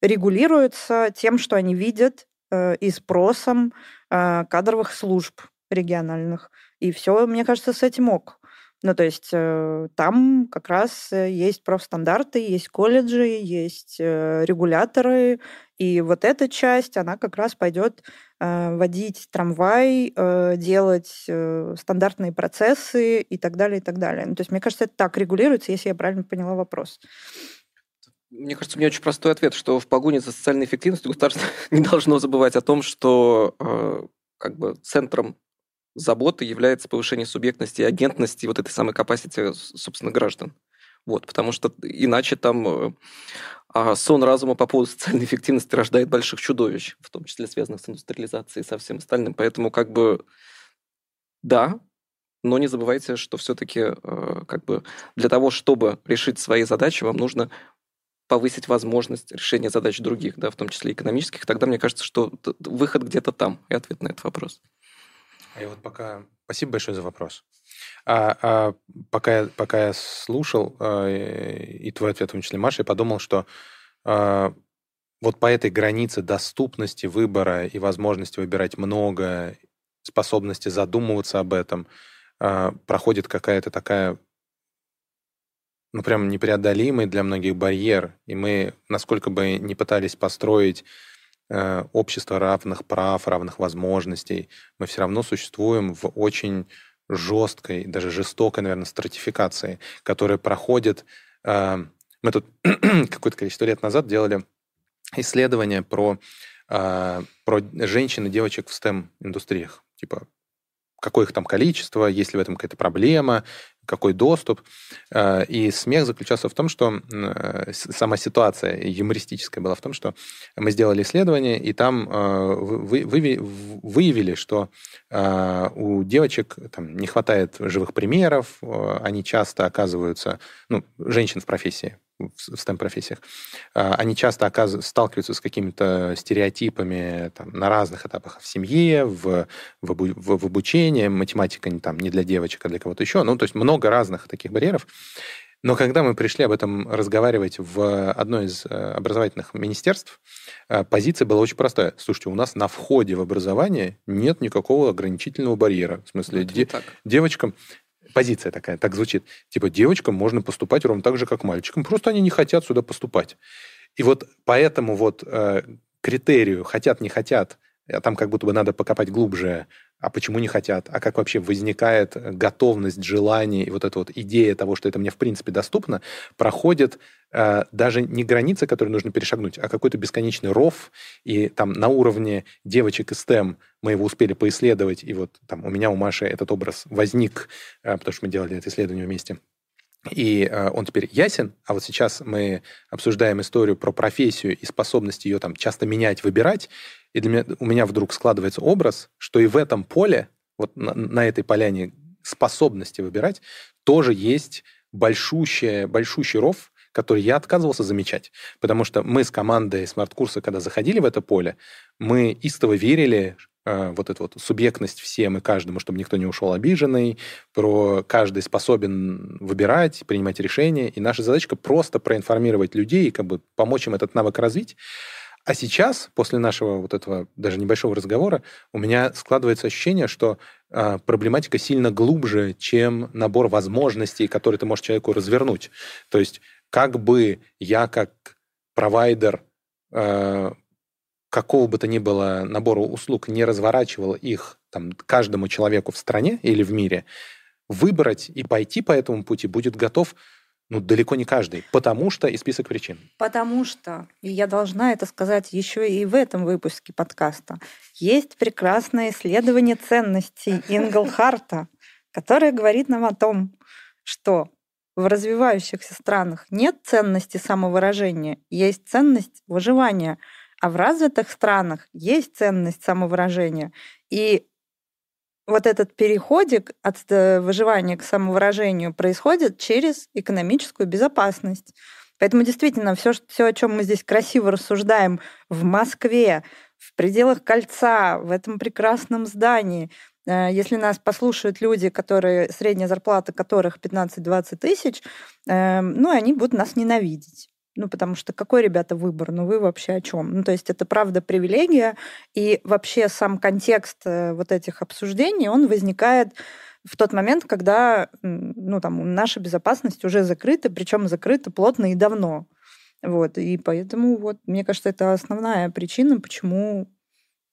регулируются тем, что они видят э, и спросом э, кадровых служб региональных. И все, мне кажется, с этим ок. Ну, то есть э, там как раз э, есть профстандарты, есть колледжи, есть э, регуляторы, и вот эта часть, она как раз пойдет водить трамвай, делать стандартные процессы и так далее, и так далее. Ну, то есть мне кажется, это так регулируется, если я правильно поняла вопрос. Мне кажется, у меня очень простой ответ, что в погоне за социальной эффективностью государство не должно забывать о том, что как бы центром заботы является повышение субъектности и агентности вот этой самой capacity, собственно, граждан. Вот, потому что иначе там э, а сон разума по поводу социальной эффективности рождает больших чудовищ, в том числе связанных с индустриализацией и со всем остальным. Поэтому как бы да, но не забывайте, что все-таки э, как бы для того, чтобы решить свои задачи, вам нужно повысить возможность решения задач других, да, в том числе экономических. Тогда мне кажется, что выход где-то там и ответ на этот вопрос. А я вот пока... Спасибо большое за вопрос. А, а пока, я, пока я слушал а, и твой ответ, в том числе, Маша, я подумал, что а, вот по этой границе доступности выбора и возможности выбирать много, способности задумываться об этом, а, проходит какая-то такая ну, прям непреодолимый для многих барьер. И мы, насколько бы не пытались построить Э, общество равных прав, равных возможностей, мы все равно существуем в очень жесткой, даже жестокой, наверное, стратификации, которая проходит... Э, мы тут какое-то количество лет назад делали исследование про, э, про женщин и девочек в STEM-индустриях. Типа, какое их там количество, есть ли в этом какая-то проблема, какой доступ. Э, и смех заключался в том, что э, сама ситуация юмористическая была в том, что мы сделали исследование, и там э, выявили, что у девочек там, не хватает живых примеров, они часто оказываются, ну, женщин в профессии, в STEM-профессиях, а, они часто оказ... сталкиваются с какими-то стереотипами там, на разных этапах в семье, в, в, в, в обучении, математика не, там, не для девочек, а для кого-то еще. Ну, то есть много разных таких барьеров. Но когда мы пришли об этом разговаривать в одно из э, образовательных министерств, э, позиция была очень простая. Слушайте, у нас на входе в образование нет никакого ограничительного барьера. В смысле, де- девочкам позиция такая, так звучит. Типа, девочкам можно поступать ровно так же, как мальчикам, просто они не хотят сюда поступать. И вот поэтому вот э, критерию хотят, не хотят, а там как будто бы надо покопать глубже, а почему не хотят, а как вообще возникает готовность, желание и вот эта вот идея того, что это мне в принципе доступно, проходит э, даже не границы, которые нужно перешагнуть, а какой-то бесконечный ров, и там на уровне девочек из STEM мы его успели поисследовать, и вот там у меня, у Маши этот образ возник, э, потому что мы делали это исследование вместе, и э, он теперь ясен, а вот сейчас мы обсуждаем историю про профессию и способность ее там часто менять, выбирать, и для меня, у меня вдруг складывается образ, что и в этом поле, вот на, на этой поляне способности выбирать, тоже есть большущий, большущий ров, который я отказывался замечать. Потому что мы с командой смарт-курса, когда заходили в это поле, мы истово верили, вот эту вот субъектность всем и каждому, чтобы никто не ушел обиженный, про каждый способен выбирать, принимать решения. И наша задачка просто проинформировать людей, как бы помочь им этот навык развить. А сейчас, после нашего вот этого даже небольшого разговора, у меня складывается ощущение, что э, проблематика сильно глубже, чем набор возможностей, которые ты можешь человеку развернуть. То есть как бы я как провайдер э, какого бы то ни было набора услуг не разворачивал их там, каждому человеку в стране или в мире, выбрать и пойти по этому пути будет готов ну, далеко не каждый, потому что и список причин. Потому что, и я должна это сказать еще и в этом выпуске подкаста, есть прекрасное исследование ценностей Инглхарта, которое говорит нам о том, что в развивающихся странах нет ценности самовыражения, есть ценность выживания, а в развитых странах есть ценность самовыражения. И вот этот переходик от э, выживания к самовыражению происходит через экономическую безопасность. Поэтому действительно все, все, о чем мы здесь красиво рассуждаем в Москве, в пределах кольца, в этом прекрасном здании, э, если нас послушают люди, которые, средняя зарплата которых 15-20 тысяч, э, ну, они будут нас ненавидеть. Ну, потому что какой, ребята, выбор? Ну, вы вообще о чем? Ну, то есть это правда привилегия, и вообще сам контекст э, вот этих обсуждений, он возникает в тот момент, когда, ну, там, наша безопасность уже закрыта, причем закрыта плотно и давно. Вот, и поэтому, вот, мне кажется, это основная причина, почему,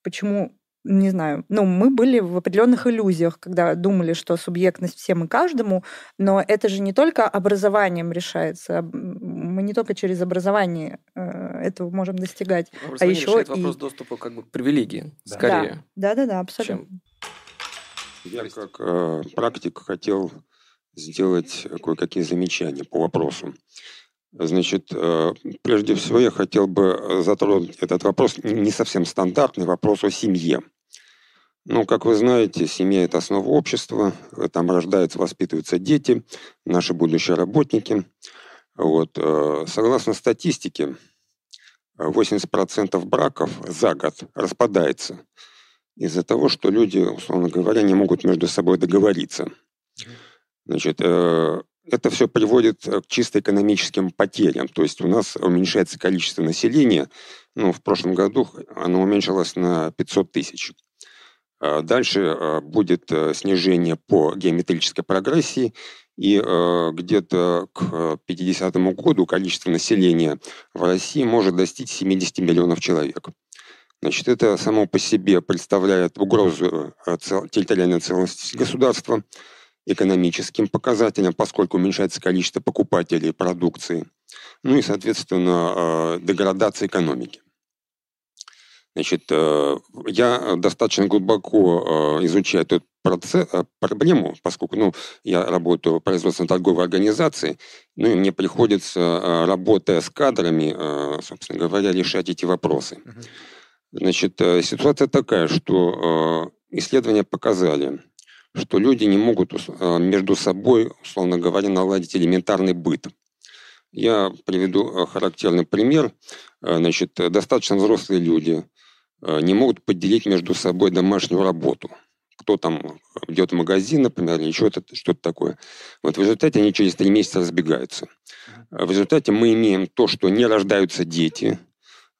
почему не знаю, ну, мы были в определенных иллюзиях, когда думали, что субъектность всем и каждому, но это же не только образованием решается, мы не только через образование э, этого можем достигать, а еще решает и... вопрос доступа как бы к привилегии, да. скорее. Да, да, да, абсолютно. Чем... Я как э, практик хотел сделать кое-какие замечания по вопросу. Значит, э, прежде всего я хотел бы затронуть этот вопрос, не совсем стандартный вопрос о семье. Ну, как вы знаете, семья – это основа общества, там рождаются, воспитываются дети, наши будущие работники. Вот. Э, согласно статистике, 80% браков за год распадается из-за того, что люди, условно говоря, не могут между собой договориться. Значит, э, это все приводит э, к чисто экономическим потерям. То есть у нас уменьшается количество населения. Ну, в прошлом году оно уменьшилось на 500 тысяч. А дальше э, будет э, снижение по геометрической прогрессии, и где-то к 50 году количество населения в России может достичь 70 миллионов человек. Значит, это само по себе представляет угрозу территориальной целостности государства – экономическим показателям, поскольку уменьшается количество покупателей продукции, ну и, соответственно, э, деградация экономики. Значит, э, я достаточно глубоко э, изучаю эту процесс, проблему, поскольку ну, я работаю в производственно-торговой организации, ну и мне приходится, работая с кадрами, собственно говоря, решать эти вопросы. Значит, ситуация такая, что исследования показали, что люди не могут э, между собой, условно говоря, наладить элементарный быт. Я приведу э, характерный пример. Э, значит, достаточно взрослые люди не могут поделить между собой домашнюю работу. Кто там идет в магазин, например, или еще что-то такое. Вот в результате они через три месяца разбегаются. В результате мы имеем то, что не рождаются дети,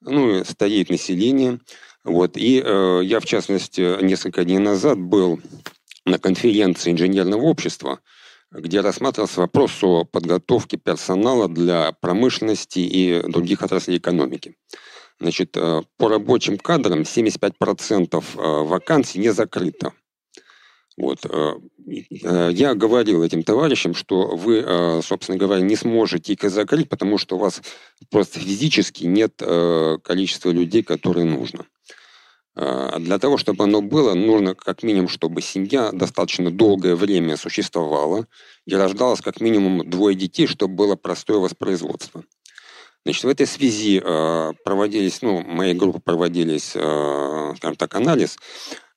ну, стареет население. Вот. И э, я, в частности, несколько дней назад был на конференции инженерного общества, где рассматривался вопрос о подготовке персонала для промышленности и других отраслей экономики. Значит, э, по рабочим кадрам 75% э, вакансий не закрыто. Вот. Э, я говорил этим товарищам, что вы, собственно говоря, не сможете их закрыть, потому что у вас просто физически нет количества людей, которые нужно. А для того, чтобы оно было, нужно как минимум, чтобы семья достаточно долгое время существовала и рождалось как минимум двое детей, чтобы было простое воспроизводство. Значит, в этой связи э, проводились, ну, моей группы проводились, э, скажем так, анализ.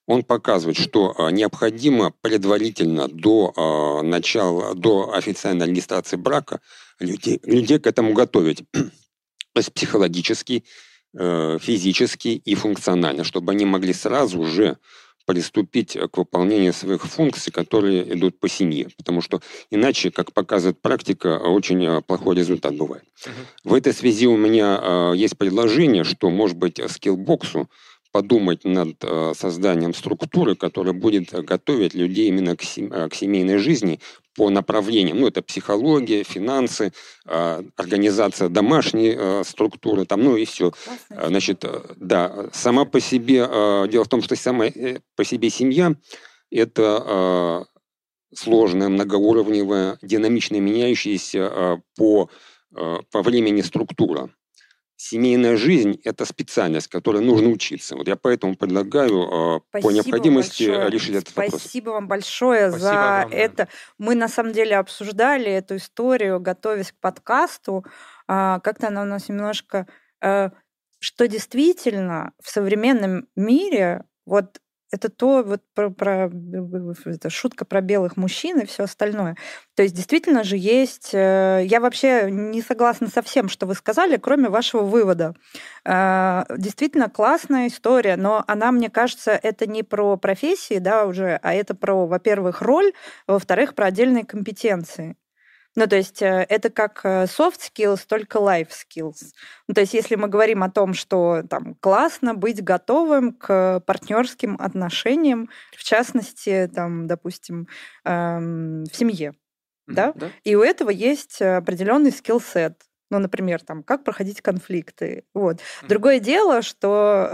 Он показывает, что э, необходимо предварительно до начала, до официальной регистрации брака людей, людей к этому готовить. То есть психологически, Э, физически и функционально, чтобы они могли сразу же приступить к выполнению своих функций, которые идут по семье. Потому что иначе, как показывает практика, очень э, плохой результат бывает. Uh-huh. В этой связи у меня э, есть предложение, что, может быть, скиллбоксу подумать над э, созданием структуры, которая будет готовить людей именно э, к семейной жизни по направлениям. Ну, это психология, финансы, э, организация домашней э, структуры, там, ну и все. Классно. Значит, э, да, сама по себе, дело в том, что сама э, по себе семья – это сложная, многоуровневая, динамично меняющаяся по, по времени структура семейная жизнь – это специальность, которой нужно учиться. Вот я поэтому предлагаю Спасибо по необходимости большое. решить этот Спасибо вопрос. Спасибо вам большое Спасибо за вам, это. Мы на самом деле обсуждали эту историю, готовясь к подкасту. А, как-то она у нас немножко э, что действительно в современном мире вот это то вот про, про это шутка про белых мужчин и все остальное. То есть действительно же есть... Э, я вообще не согласна со всем, что вы сказали, кроме вашего вывода. Э, действительно классная история, но она, мне кажется, это не про профессии, да, уже, а это про, во-первых, роль, во-вторых, про отдельные компетенции. Ну, то есть э, это как э, soft skills, только life skills. Ну, то есть если мы говорим о том, что там классно быть готовым к партнерским отношениям, в частности, там, допустим, эм, в семье, да? да, и у этого есть определенный skill set ну, например, там, как проходить конфликты. Вот. Другое дело, что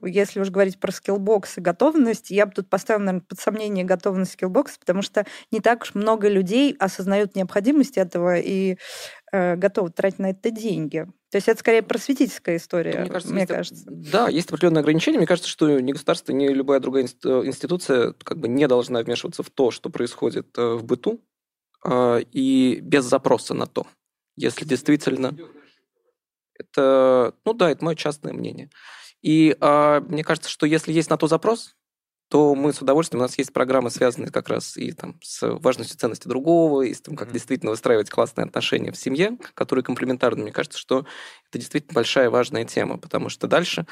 э, если уж говорить про Skillbox и готовность, я бы тут поставила, наверное, под сомнение готовность Skillbox а, потому что не так уж много людей осознают необходимость этого и э, готовы тратить на это деньги. То есть это скорее просветительская история, мне кажется. Мне есть, кажется. Да, есть определенные ограничения. Мне кажется, что ни государство, ни любая другая институция как бы не должна вмешиваться в то, что происходит э, в быту, э, и без запроса на то. Если действительно... Это, ну да, это мое частное мнение. И а, мне кажется, что если есть на то запрос, то мы с удовольствием, у нас есть программы, связанные как раз и там, с важностью ценности другого, и с тем, как mm-hmm. действительно выстраивать классные отношения в семье, которые комплементарны. Мне кажется, что это действительно большая важная тема, потому что дальше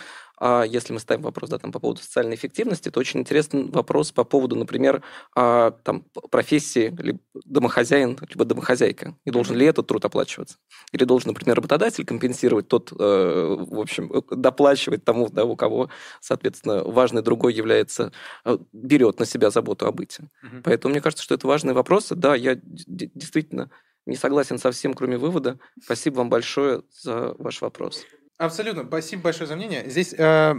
а если мы ставим вопрос да, там, по поводу социальной эффективности, то очень интересный вопрос по поводу, например, а, там, профессии либо домохозяин, либо домохозяйка. И должен ли этот труд оплачиваться? Или должен, например, работодатель компенсировать тот, э, в общем, доплачивать тому, да, у кого, соответственно, важный другой является, э, берет на себя заботу о быте. Угу. Поэтому мне кажется, что это важные вопросы. Да, я действительно не согласен со всем, кроме вывода. Спасибо вам большое за ваш вопрос. Абсолютно. Спасибо большое за мнение. Здесь э,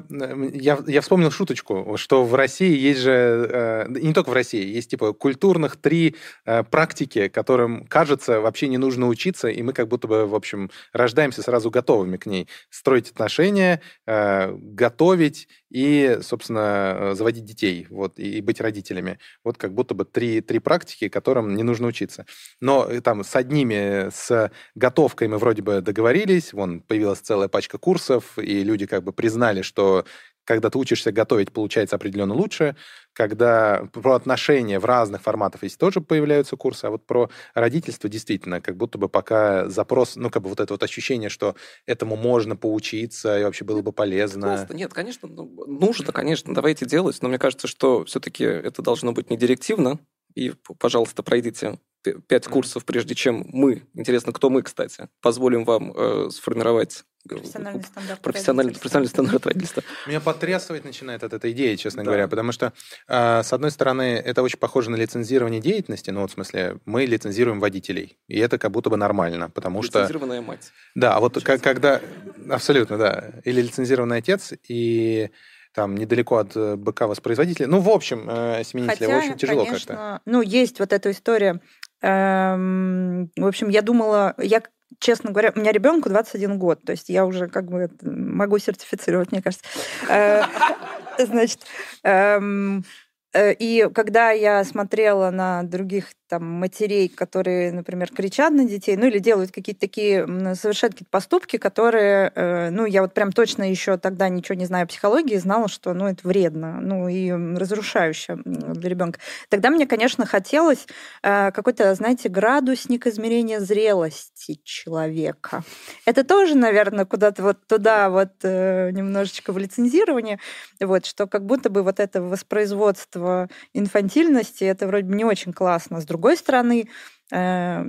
я, я вспомнил шуточку, что в России есть же, э, не только в России, есть типа культурных три э, практики, которым, кажется, вообще не нужно учиться, и мы как будто бы, в общем, рождаемся сразу готовыми к ней. Строить отношения, э, готовить и, собственно, э, заводить детей, вот, и быть родителями. Вот как будто бы три, три практики, которым не нужно учиться. Но э, там с одними, с готовкой мы вроде бы договорились, вон появилась целая пачка курсов, и люди как бы признали, что когда ты учишься готовить, получается определенно лучше. Когда про отношения в разных форматах есть тоже появляются курсы, а вот про родительство действительно, как будто бы пока запрос, ну, как бы вот это вот ощущение, что этому можно поучиться и вообще было бы полезно. Просто, нет, конечно, ну, нужно, конечно, давайте делать, но мне кажется, что все-таки это должно быть не директивно, и, пожалуйста, пройдите пять курсов, прежде чем мы, интересно, кто мы, кстати, позволим вам э, сформировать Профессиональный стандарт профессиональный, профессиональный стандарт родительства. Меня потрясывать начинает от этой идеи, честно да. говоря, потому что, э, с одной стороны, это очень похоже на лицензирование деятельности, ну, вот в смысле, мы лицензируем водителей, и это как будто бы нормально, потому что... Лицензированная мать. Да, а вот как, когда... Абсолютно, да. Или лицензированный отец, и там недалеко от э, БК воспроизводителя. Ну, в общем, э, сменителя Хотя, очень тяжело конечно, как-то. Ну, есть вот эта история. Эм, в общем, я думала, я честно говоря, у меня ребенку 21 год, то есть я уже как бы могу сертифицировать, мне кажется. Э, значит, эм, и когда я смотрела на других там матерей, которые, например, кричат на детей, ну или делают какие-то такие, совершают какие-то поступки, которые, э, ну я вот прям точно еще тогда ничего не знаю о психологии, знала, что, ну это вредно, ну и разрушающе для ребенка. Тогда мне, конечно, хотелось э, какой-то, знаете, градусник измерения зрелости человека. Это тоже, наверное, куда-то вот туда вот немножечко в лицензирование, вот, что как будто бы вот это воспроизводство инфантильности, это вроде бы не очень классно. С другой другой стороны, э,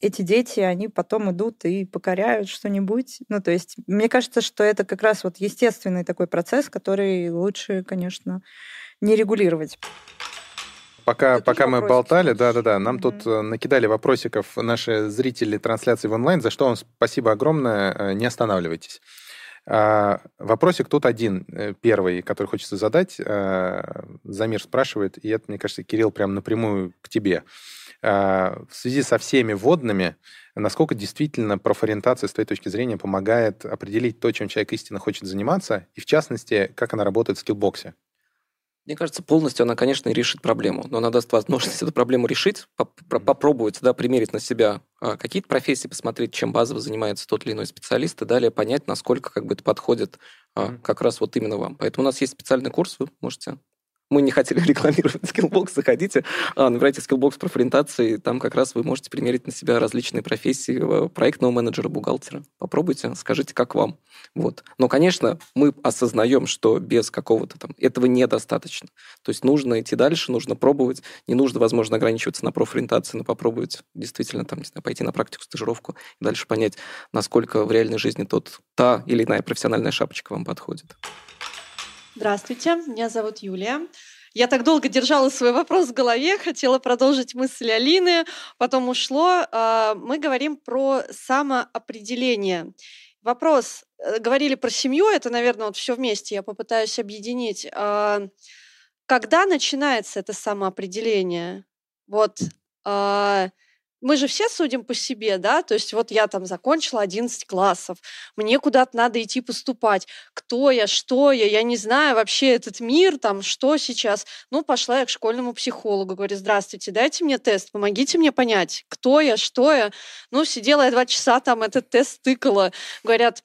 эти дети, они потом идут и покоряют что-нибудь. Ну, то есть, мне кажется, что это как раз вот естественный такой процесс, который лучше, конечно, не регулировать. Пока, пока мы болтали, да-да-да, нам mm-hmm. тут э, накидали вопросиков наши зрители трансляции в онлайн, за что вам спасибо огромное, э, не останавливайтесь. А, вопросик тут один, первый, который хочется задать. Замир спрашивает, и это, мне кажется, Кирилл, прям напрямую к тебе. А, в связи со всеми водными, насколько действительно профориентация, с твоей точки зрения, помогает определить то, чем человек истинно хочет заниматься, и в частности, как она работает в скиллбоксе? Мне кажется, полностью она, конечно, решит проблему, но она даст возможность эту проблему решить, попробовать да, примерить на себя а, какие-то профессии, посмотреть, чем базово занимается тот или иной специалист, и далее понять, насколько как бы это подходит mm-hmm. как раз вот именно вам. Поэтому у нас есть специальный курс, вы можете мы не хотели рекламировать Skillbox, заходите, а, набирайте Skillbox профориентации, там как раз вы можете примерить на себя различные профессии э, проектного менеджера, бухгалтера. Попробуйте, скажите, как вам. Вот. Но, конечно, мы осознаем, что без какого-то там этого недостаточно. То есть нужно идти дальше, нужно пробовать. Не нужно, возможно, ограничиваться на профориентации, но попробовать действительно там, не знаю, пойти на практику, стажировку и дальше понять, насколько в реальной жизни тот, та или иная профессиональная шапочка вам подходит. Здравствуйте, меня зовут Юлия. Я так долго держала свой вопрос в голове, хотела продолжить мысль Алины, потом ушло. А, мы говорим про самоопределение. Вопрос, э, говорили про семью, это, наверное, вот все вместе, я попытаюсь объединить. А, когда начинается это самоопределение? Вот а, мы же все судим по себе, да, то есть вот я там закончила 11 классов, мне куда-то надо идти поступать, кто я, что я, я не знаю вообще этот мир, там, что сейчас. Ну, пошла я к школьному психологу, говорю, здравствуйте, дайте мне тест, помогите мне понять, кто я, что я. Ну, сидела я два часа, там этот тест тыкала, говорят,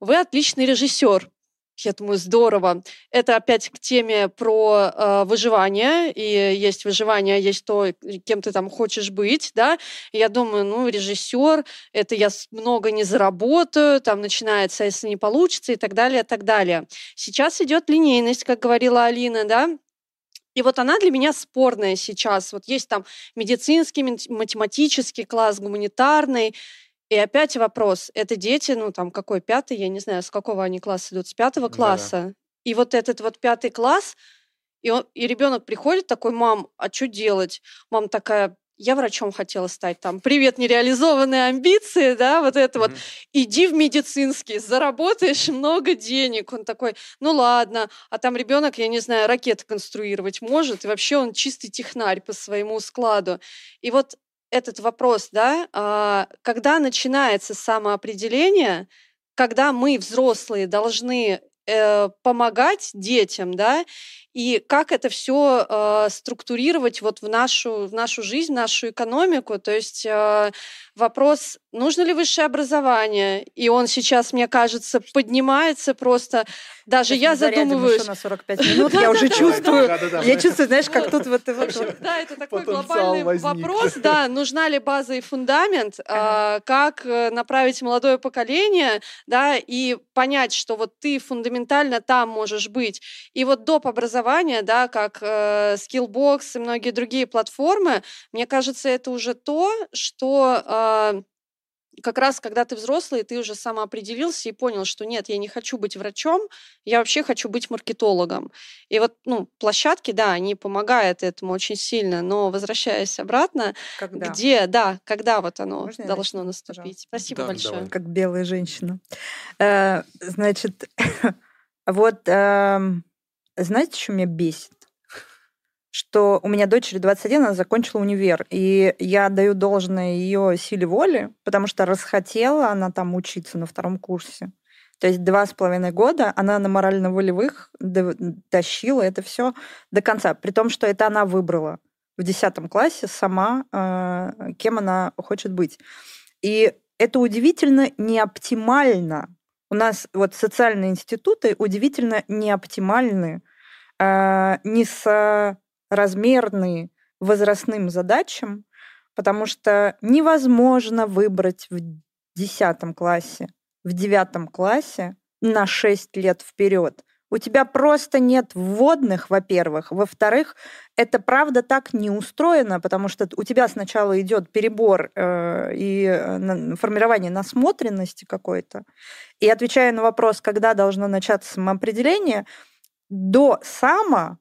вы отличный режиссер. Я думаю, здорово. Это опять к теме про э, выживание. И есть выживание, есть то, кем ты там хочешь быть, да. И я думаю, ну, режиссер, это я много не заработаю, там начинается, если не получится, и так далее, и так далее. Сейчас идет линейность, как говорила Алина, да. И вот она для меня спорная сейчас. Вот есть там медицинский, математический класс, гуманитарный. И опять вопрос, это дети, ну там какой, пятый, я не знаю, с какого они класса идут, с пятого класса. Да-да. И вот этот вот пятый класс, и, он, и ребенок приходит такой, мам, а что делать? Мам такая, я врачом хотела стать там. Привет, нереализованные амбиции, да, вот это mm-hmm. вот. Иди в медицинский, заработаешь много денег. Он такой, ну ладно, а там ребенок, я не знаю, ракеты конструировать может, и вообще он чистый технарь по своему складу. И вот этот вопрос, да, а, когда начинается самоопределение, когда мы, взрослые, должны э, помогать детям, да, и как это все э, структурировать вот в нашу, в нашу жизнь, в нашу экономику. То есть э, вопрос, нужно ли высшее образование, и он сейчас, мне кажется, поднимается просто. Даже я задумываюсь... на 45 минут, я уже чувствую, я чувствую, знаешь, как тут вот... Да, это такой глобальный вопрос, да, нужна ли база и фундамент, а, как э, направить молодое поколение, да, и понять, что вот ты фундаментально там можешь быть. И вот доп. образования образования, да, как э, Skillbox и многие другие платформы, мне кажется, это уже то, что э, как раз когда ты взрослый, ты уже самоопределился и понял, что нет, я не хочу быть врачом, я вообще хочу быть маркетологом. И вот, ну, площадки, да, они помогают этому очень сильно, но возвращаясь обратно, когда? где, да, когда вот оно Можно должно наступить. Пожалуйста. Спасибо да, большое. Давай. Как белая женщина. Э, значит, вот эм, знаете, что меня бесит? Что у меня дочери 21, она закончила универ, и я даю должное ее силе воли, потому что расхотела она там учиться на втором курсе. То есть два с половиной года она на морально-волевых тащила это все до конца, при том, что это она выбрала в десятом классе сама, э, кем она хочет быть. И это удивительно неоптимально. У нас вот социальные институты удивительно неоптимальны, э, несоразмерны возрастным задачам, потому что невозможно выбрать в десятом классе, в девятом классе на 6 лет вперед. У тебя просто нет вводных, во-первых. Во-вторых, это правда так не устроено, потому что у тебя сначала идет перебор э, и э, формирование насмотренности какой-то. И отвечая на вопрос, когда должно начаться самоопределение, до само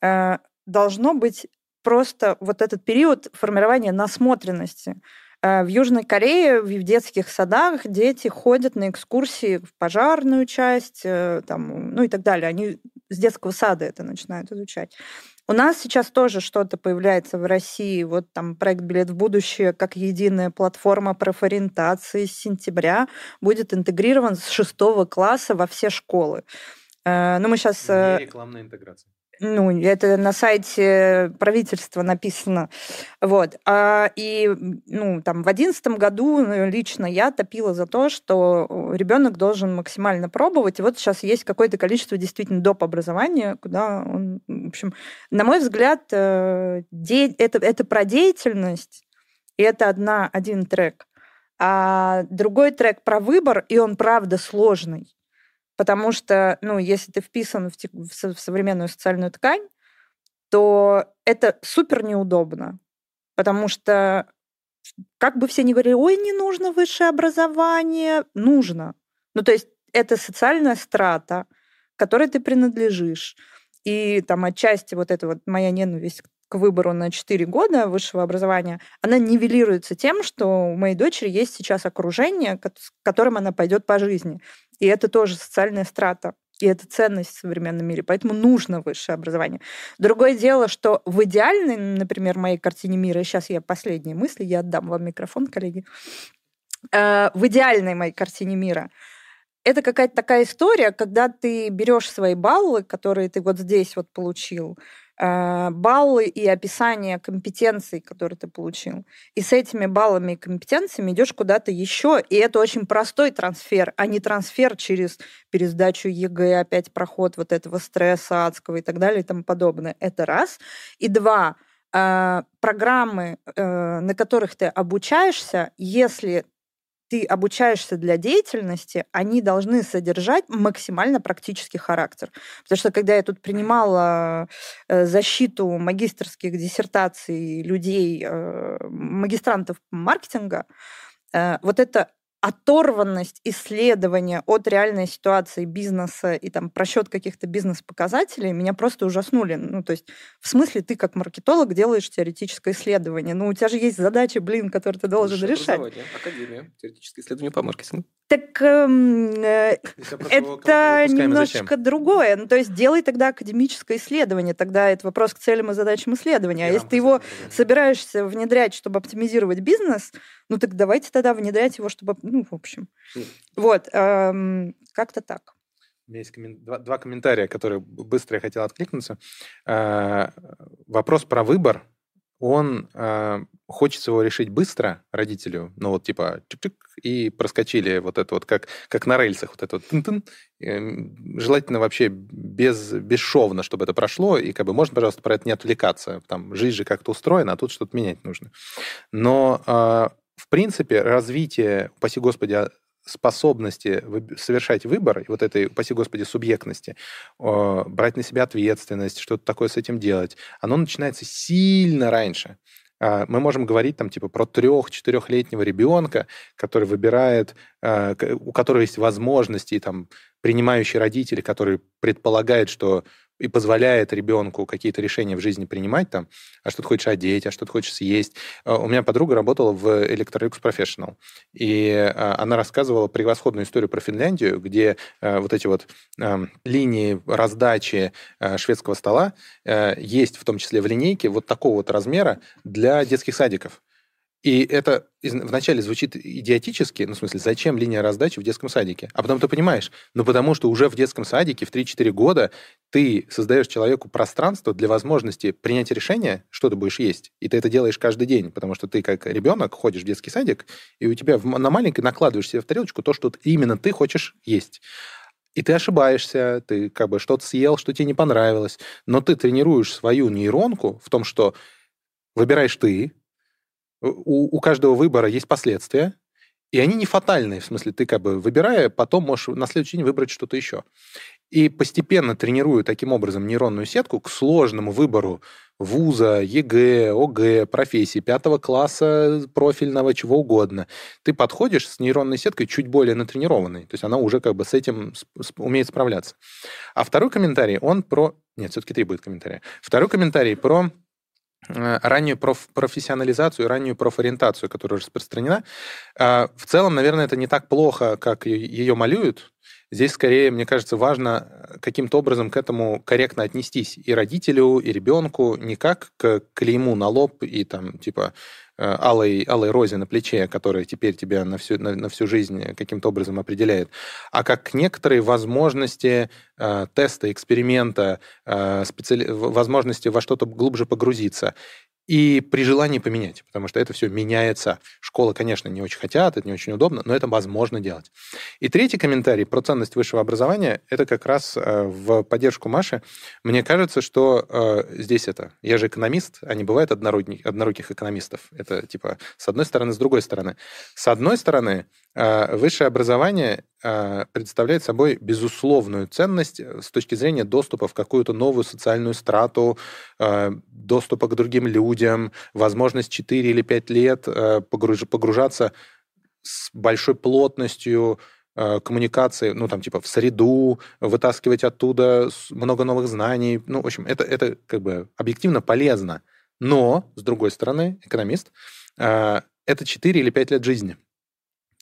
э, должно быть просто вот этот период формирования насмотренности. Э, в Южной Корее в детских садах дети ходят на экскурсии в пожарную часть, э, там, ну и так далее. Они с детского сада это начинают изучать. У нас сейчас тоже что-то появляется в России. Вот там проект «Билет в будущее» как единая платформа профориентации с сентября будет интегрирован с шестого класса во все школы. Э, ну, мы сейчас... Не рекламная интеграция ну, это на сайте правительства написано. Вот. А, и, ну, там, в одиннадцатом году ну, лично я топила за то, что ребенок должен максимально пробовать. И вот сейчас есть какое-то количество действительно доп. образования, куда он, в общем, на мой взгляд, э, де... это, это про деятельность, и это одна, один трек. А другой трек про выбор, и он правда сложный. Потому что, ну, если ты вписан в, в современную социальную ткань, то это супер неудобно. Потому что как бы все ни говорили, ой, не нужно высшее образование, нужно. Ну, то есть это социальная страта, которой ты принадлежишь. И там отчасти вот эта вот моя ненависть к выбору на 4 года высшего образования, она нивелируется тем, что у моей дочери есть сейчас окружение, с которым она пойдет по жизни. И это тоже социальная страта. И это ценность в современном мире. Поэтому нужно высшее образование. Другое дело, что в идеальной, например, моей картине мира, сейчас я последние мысли, я отдам вам микрофон, коллеги, э, в идеальной моей картине мира это какая-то такая история, когда ты берешь свои баллы, которые ты вот здесь вот получил, баллы и описание компетенций, которые ты получил. И с этими баллами и компетенциями идешь куда-то еще. И это очень простой трансфер, а не трансфер через пересдачу ЕГЭ, опять проход вот этого стресса адского и так далее и тому подобное. Это раз. И два, э, программы, э, на которых ты обучаешься, если ты обучаешься для деятельности, они должны содержать максимально практический характер. Потому что когда я тут принимала э, защиту магистрских диссертаций людей, э, магистрантов маркетинга, э, вот это оторванность исследования от реальной ситуации бизнеса и там просчет каких-то бизнес-показателей меня просто ужаснули. Ну, то есть, в смысле, ты как маркетолог делаешь теоретическое исследование. Ну, у тебя же есть задачи, блин, которые ты должен Высшее решать. Академия, теоретическое исследование по маркетингу. Так эм, э, это немножечко другое. Ну, то есть, делай тогда академическое исследование. Тогда это вопрос к целям и задачам исследования. А если ты его собираешься внедрять, чтобы оптимизировать бизнес, ну так давайте тогда внедрять его, чтобы ну, в общем. Вот, эм, как-то так. У меня есть коммен... два, два комментария, которые быстро я хотел откликнуться. Э, вопрос про выбор. Он э, хочется его решить быстро родителю, ну вот типа чик-чик, и проскочили вот это вот, как, как на рельсах, вот это вот тын-тын. Э, желательно вообще без, бесшовно, чтобы это прошло, и как бы можно, пожалуйста, про это не отвлекаться. Там жизнь же как-то устроена, а тут что-то менять нужно. Но э, в принципе, развитие, упаси Господи, способности совершать выбор, вот этой, упаси Господи, субъектности, брать на себя ответственность, что-то такое с этим делать, оно начинается сильно раньше. А, мы можем говорить там типа про трех-четырехлетнего ребенка, который выбирает, а, у которого есть возможности, там, принимающие родители, которые предполагают, что и позволяет ребенку какие-то решения в жизни принимать, там, а что ты хочешь одеть, а что ты хочешь съесть. А, у меня подруга работала в Electrolux Professional, и а, она рассказывала превосходную историю про Финляндию, где а, вот эти вот линии раздачи шведского стола есть в том числе в линейке вот такого вот размера для детских садиков. И это вначале звучит идиотически, ну, в смысле, зачем линия раздачи в детском садике? А потом ты понимаешь, ну, потому что уже в детском садике в 3-4 года ты создаешь человеку пространство для возможности принять решение, что ты будешь есть. И ты это делаешь каждый день, потому что ты как ребенок ходишь в детский садик, и у тебя на маленькой накладываешь себе в тарелочку то, что именно ты хочешь есть. И ты ошибаешься, ты как бы что-то съел, что тебе не понравилось, но ты тренируешь свою нейронку в том, что выбираешь ты, у, у каждого выбора есть последствия, и они не фатальные, в смысле, ты как бы выбирая, потом можешь на следующий день выбрать что-то еще. И постепенно тренирую таким образом нейронную сетку к сложному выбору вуза, ЕГЭ, ОГЭ, профессии, пятого класса, профильного, чего угодно. Ты подходишь с нейронной сеткой чуть более натренированной, то есть она уже как бы с этим умеет справляться. А второй комментарий, он про... Нет, все-таки три будет комментария. Второй комментарий про раннюю проф профессионализацию, раннюю профориентацию, которая распространена. А, в целом, наверное, это не так плохо, как ее малюют. Здесь, скорее, мне кажется, важно э, каким-то образом к этому корректно отнестись и родителю, и ребенку, не как к клейму на лоб и там, типа, Э, алой, алой розе на плече, которая теперь тебя на всю, на, на всю жизнь каким-то образом определяет, а как некоторые возможности э, теста, эксперимента, э, специали... возможности во что-то глубже погрузиться и при желании поменять, потому что это все меняется. Школы, конечно, не очень хотят, это не очень удобно, но это возможно делать. И третий комментарий про ценность высшего образования, это как раз э, в поддержку Маши. Мне кажется, что э, здесь это... Я же экономист, а не бывает одноруких, экономистов. Это типа с одной стороны, с другой стороны. С одной стороны, э, высшее образование представляет собой безусловную ценность с точки зрения доступа в какую-то новую социальную страту, доступа к другим людям, возможность 4 или 5 лет э, погруж, погружаться с большой плотностью э, коммуникации, ну, там, типа, в среду, вытаскивать оттуда много новых знаний. Ну, в общем, это, это как бы объективно полезно. Но, с другой стороны, экономист, э, это 4 или 5 лет жизни.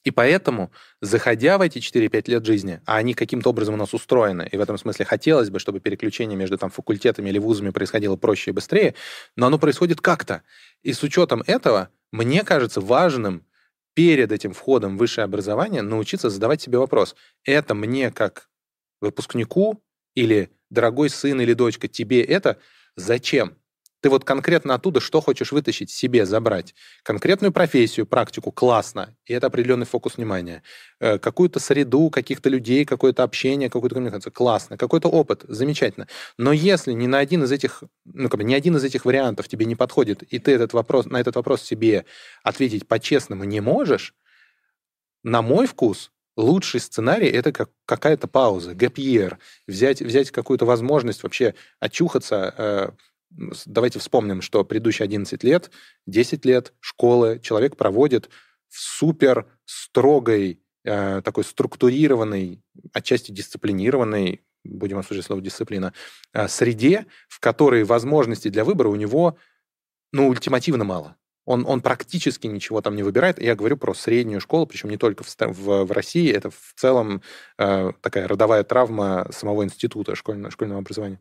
И поэтому, заходя в эти 4-5 лет жизни, а они каким-то образом у нас устроены, и в этом смысле хотелось бы, чтобы переключение между там, факультетами или вузами происходило проще и быстрее, но оно происходит как-то. И с учетом этого, мне кажется важным перед этим входом в высшее образование научиться задавать себе вопрос, это мне как выпускнику или дорогой сын или дочка, тебе это зачем? Ты вот конкретно оттуда что хочешь вытащить, себе забрать? Конкретную профессию, практику, классно, и это определенный фокус внимания. Э, какую-то среду, каких-то людей, какое-то общение, какую-то коммуникацию, классно. Какой-то опыт, замечательно. Но если ни на один из этих, ну, как бы, ни один из этих вариантов тебе не подходит, и ты этот вопрос, на этот вопрос себе ответить по-честному не можешь, на мой вкус, лучший сценарий — это как какая-то пауза, year, взять, взять какую-то возможность вообще очухаться, э, давайте вспомним, что предыдущие 11 лет, 10 лет школы человек проводит в супер строгой, э, такой структурированной, отчасти дисциплинированной, будем осуждать слово дисциплина, э, среде, в которой возможностей для выбора у него, ну, ультимативно мало. Он, он практически ничего там не выбирает. Я говорю про среднюю школу, причем не только в, в, в России, это в целом э, такая родовая травма самого института школьного, школьного образования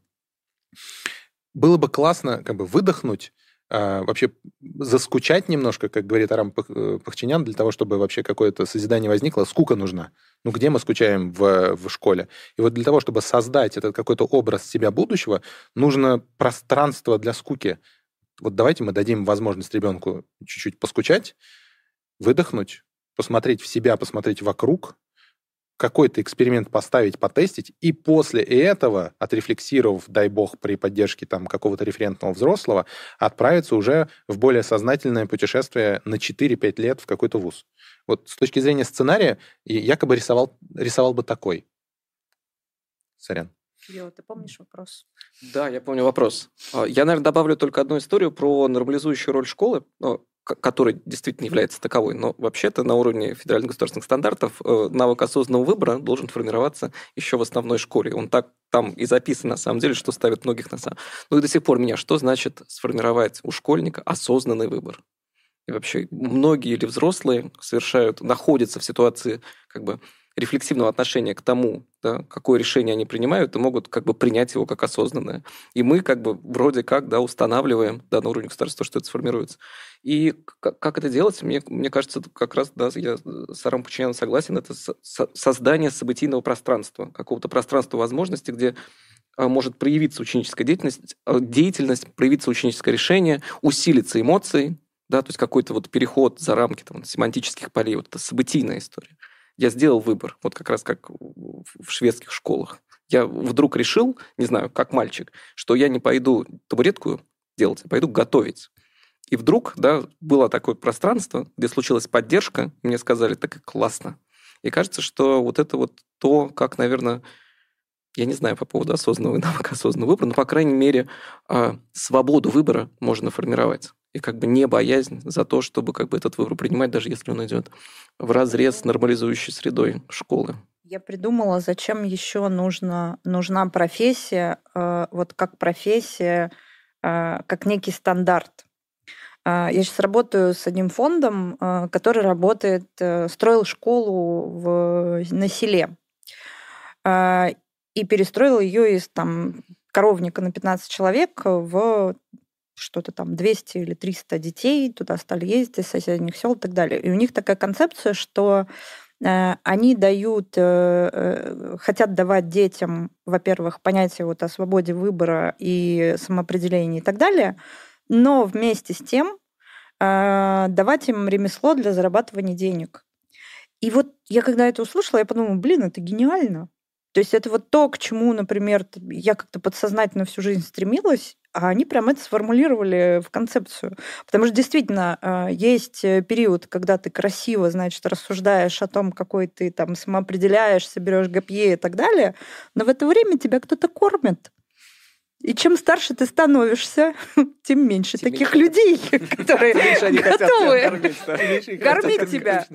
было бы классно как бы выдохнуть, а, вообще заскучать немножко, как говорит Арам э, Пахчинян, для того, чтобы вообще какое-то созидание возникло, скука нужна. Ну, где мы скучаем в, в школе? И вот для того, чтобы создать этот какой-то образ себя будущего, нужно пространство для скуки. Вот давайте мы дадим возможность ребенку чуть-чуть поскучать, выдохнуть, посмотреть в себя, посмотреть вокруг, какой-то эксперимент поставить, потестить, и после этого, отрефлексировав, дай бог, при поддержке там какого-то референтного взрослого, отправиться уже в более сознательное путешествие на 4-5 лет в какой-то вуз. Вот с точки зрения сценария, якобы рисовал, рисовал бы такой. Сорян. Йо, ты помнишь вопрос? Да, я помню вопрос. А, я, наверное, добавлю только одну историю про нормализующую роль школы который действительно является таковой, но вообще-то на уровне федеральных государственных стандартов э, навык осознанного выбора должен формироваться еще в основной школе. Он так там и записан, на самом деле, что ставит многих на самом... Ну и до сих пор меня, что значит сформировать у школьника осознанный выбор? И вообще многие или взрослые совершают, находятся в ситуации как бы рефлексивного отношения к тому, да, какое решение они принимают, и могут как бы принять его как осознанное. И мы как бы вроде как да, устанавливаем да, на уровне государства, что это сформируется. И как это делать, мне, мне кажется, как раз, да, я с Арам Пучиняном согласен, это создание событийного пространства, какого-то пространства возможности, где а, может проявиться ученическая деятельность, а, деятельность, проявиться ученическое решение, усилиться эмоции, да, то есть какой-то вот переход за рамки там, семантических полей, вот это событийная история. Я сделал выбор, вот как раз как в шведских школах. Я вдруг решил, не знаю, как мальчик, что я не пойду табуретку делать, а пойду готовить. И вдруг, да, было такое пространство, где случилась поддержка, мне сказали, так и классно. И кажется, что вот это вот то, как, наверное, я не знаю по поводу осознанного и навыка осознанного выбора, но, по крайней мере, а, свободу выбора можно формировать. И как бы не боязнь за то, чтобы как бы этот выбор принимать, даже если он идет в разрез с нормализующей средой школы. Я придумала, зачем еще нужна, нужна профессия, э, вот как профессия, э, как некий стандарт. Э, я сейчас работаю с одним фондом, который работает, строил школу в, на селе и перестроил ее из там, коровника на 15 человек в что-то там 200 или 300 детей, туда стали ездить из соседних сел и так далее. И у них такая концепция, что э, они дают, э, э, хотят давать детям, во-первых, понятие вот о свободе выбора и самоопределении и так далее, но вместе с тем давать им ремесло для зарабатывания денег. И вот я когда это услышала, я подумала, блин, это гениально. То есть это вот то, к чему, например, я как-то подсознательно всю жизнь стремилась, а они прям это сформулировали в концепцию. Потому что действительно а, есть э, период, когда ты красиво, значит, рассуждаешь о том, какой ты там самоопределяешься, берешь ГПЕ и так далее, но в это время тебя кто-то кормит. И чем старше ты становишься, тем меньше тем таких меньше. людей, которые готовы кормить тебя.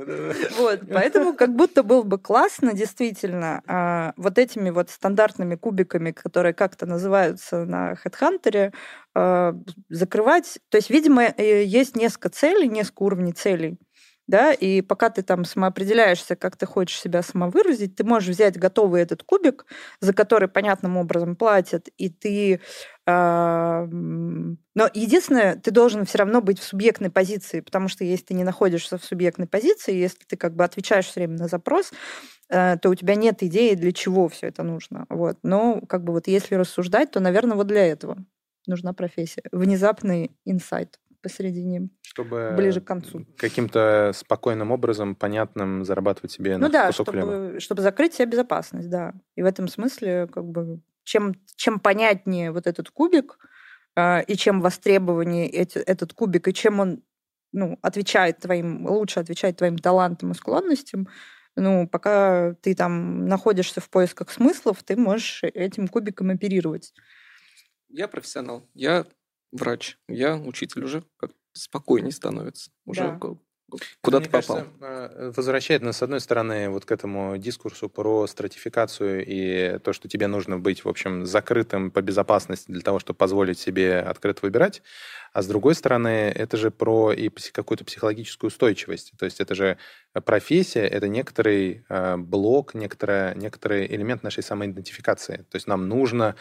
Вот, поэтому как будто было бы классно действительно а, вот этими вот стандартными кубиками, которые как-то называются на HeadHunter, а, закрывать. То есть, видимо, э, есть несколько целей, несколько уровней целей да, и пока ты там самоопределяешься, как ты хочешь себя самовыразить, ты можешь взять готовый этот кубик, за который понятным образом платят, и ты... Э, но единственное, ты должен все равно быть в субъектной позиции, потому что если ты не находишься в субъектной позиции, если ты как бы отвечаешь все время на запрос, э, то у тебя нет идеи, для чего все это нужно. Вот. Но как бы вот если рассуждать, то, наверное, вот для этого нужна профессия. Внезапный инсайт посередине, чтобы ближе к концу. Каким-то спокойным образом, понятным зарабатывать себе ну на да, кусок чтобы, хлеба. чтобы закрыть себе безопасность, да. И в этом смысле как бы чем, чем понятнее вот этот кубик, э, и чем востребованнее эти, этот кубик, и чем он ну, отвечает твоим, лучше отвечает твоим талантам и склонностям, ну, пока ты там находишься в поисках смыслов, ты можешь этим кубиком оперировать. Я профессионал. Я врач, я учитель уже как спокойнее становится. Уже да. куда ты попал. Кажется, э, возвращает нас, с одной стороны, вот к этому дискурсу про стратификацию и то, что тебе нужно быть, в общем, закрытым по безопасности для того, чтобы позволить себе открыто выбирать. А с другой стороны, это же про и какую-то психологическую устойчивость. То есть это же профессия, это некоторый э, блок, некоторый, некоторый элемент нашей самоидентификации. То есть нам нужно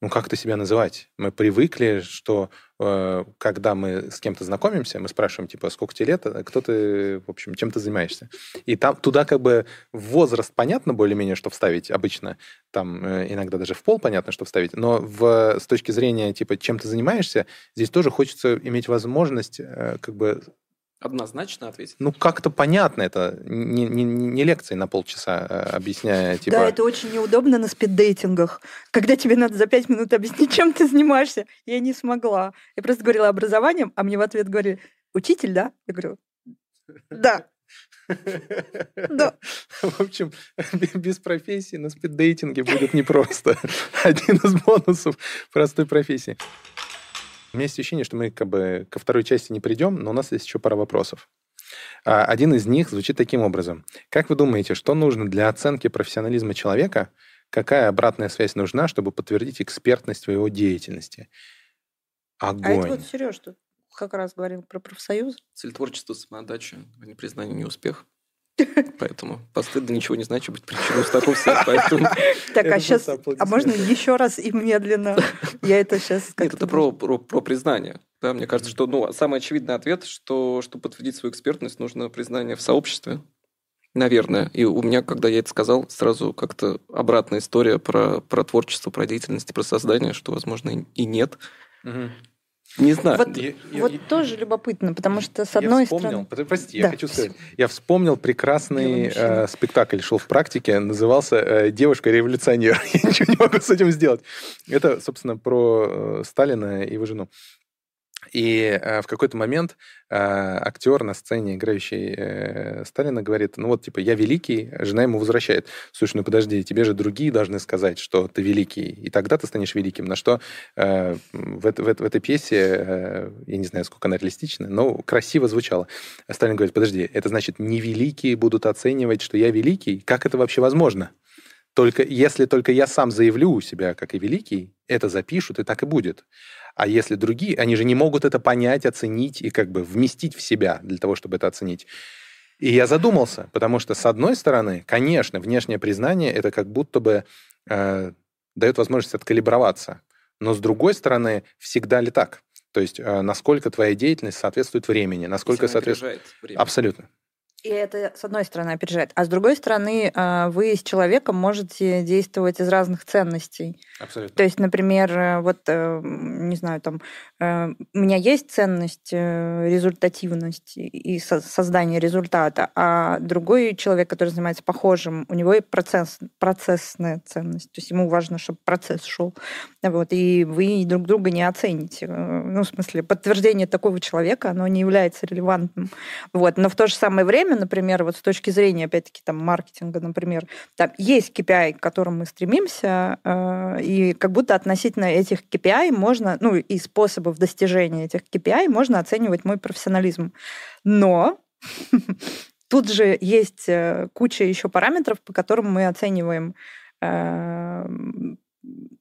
ну, как-то себя называть. Мы привыкли, что э, когда мы с кем-то знакомимся, мы спрашиваем, типа, сколько тебе лет, а кто ты, в общем, чем ты занимаешься. И там туда как бы возраст понятно более-менее, что вставить обычно, там э, иногда даже в пол понятно, что вставить, но в, с точки зрения, типа, чем ты занимаешься, здесь тоже хочется иметь возможность э, как бы Однозначно ответить. Ну, как-то понятно это, не, не, не лекции на полчаса э, объясняя, типа... Да, это очень неудобно на спиддейтингах, когда тебе надо за пять минут объяснить, чем ты занимаешься. Я не смогла. Я просто говорила образованием, а мне в ответ говорили, учитель, да? Я говорю, да. Да. В общем, без профессии на спиддейтинге будет непросто. Один из бонусов простой профессии. У меня есть ощущение, что мы как бы ко второй части не придем, но у нас есть еще пара вопросов. А, один из них звучит таким образом. Как вы думаете, что нужно для оценки профессионализма человека? Какая обратная связь нужна, чтобы подтвердить экспертность в его деятельности? Огонь. А это вот Сереж тут как раз говорил про профсоюз. Цель творчества, самоотдача, а не признание, не успех. Поэтому постыдно ничего не значит быть причиной столкновения. Поэтому... Так, а сейчас... А можно еще раз и медленно? Я это сейчас... Нет, это про, про, про признание. Да, мне кажется, что ну, самый очевидный ответ, что чтобы подтвердить свою экспертность, нужно признание в сообществе. Наверное. И у меня, когда я это сказал, сразу как-то обратная история про, про творчество, про деятельность, про создание, что, возможно, и нет. Угу. Не знаю. Вот, я, вот я, тоже я, любопытно, потому что с одной вспомнил, стороны... Прости, да. я хочу сказать. Я вспомнил прекрасный э, спектакль, шел в практике, назывался э, «Девушка-революционер». я ничего не могу с этим сделать. Это, собственно, про э, Сталина и его жену. И э, в какой-то момент э, актер на сцене, играющий э, Сталина, говорит, ну вот, типа, я великий, жена ему возвращает. Слушай, ну подожди, тебе же другие должны сказать, что ты великий, и тогда ты станешь великим. На что э, в, в, в этой пьесе, э, я не знаю, сколько она реалистична, но красиво звучало. Сталин говорит, подожди, это значит, не великие будут оценивать, что я великий? Как это вообще возможно? Только если только я сам заявлю у себя, как и великий, это запишут, и так и будет. А если другие, они же не могут это понять, оценить и как бы вместить в себя для того, чтобы это оценить. И я задумался, потому что, с одной стороны, конечно, внешнее признание это как будто бы э, дает возможность откалиброваться. Но с другой стороны, всегда ли так? То есть, э, насколько твоя деятельность соответствует времени, насколько соответствует... Время. Абсолютно. И это, с одной стороны, опережает. А с другой стороны, а, вы с человеком можете действовать из разных ценностей. Абсолютно. То есть, например, э, вот, э, не знаю, там, э, у меня есть ценность результативность и создание результата, а другой человек, который занимается похожим, у него и процесс, процессная ценность. То есть ему важно, чтобы процесс шел. Вот, и вы друг друга не оцените. Ну, в смысле, подтверждение такого человека, оно не является релевантным. Вот. Но в то же самое время время, например, вот с точки зрения, опять-таки, там, маркетинга, например, там есть KPI, к которым мы стремимся, э, и как будто относительно этих KPI можно, ну, и способов достижения этих KPI можно оценивать мой профессионализм. Но тут же есть э, куча еще параметров, по которым мы оцениваем э,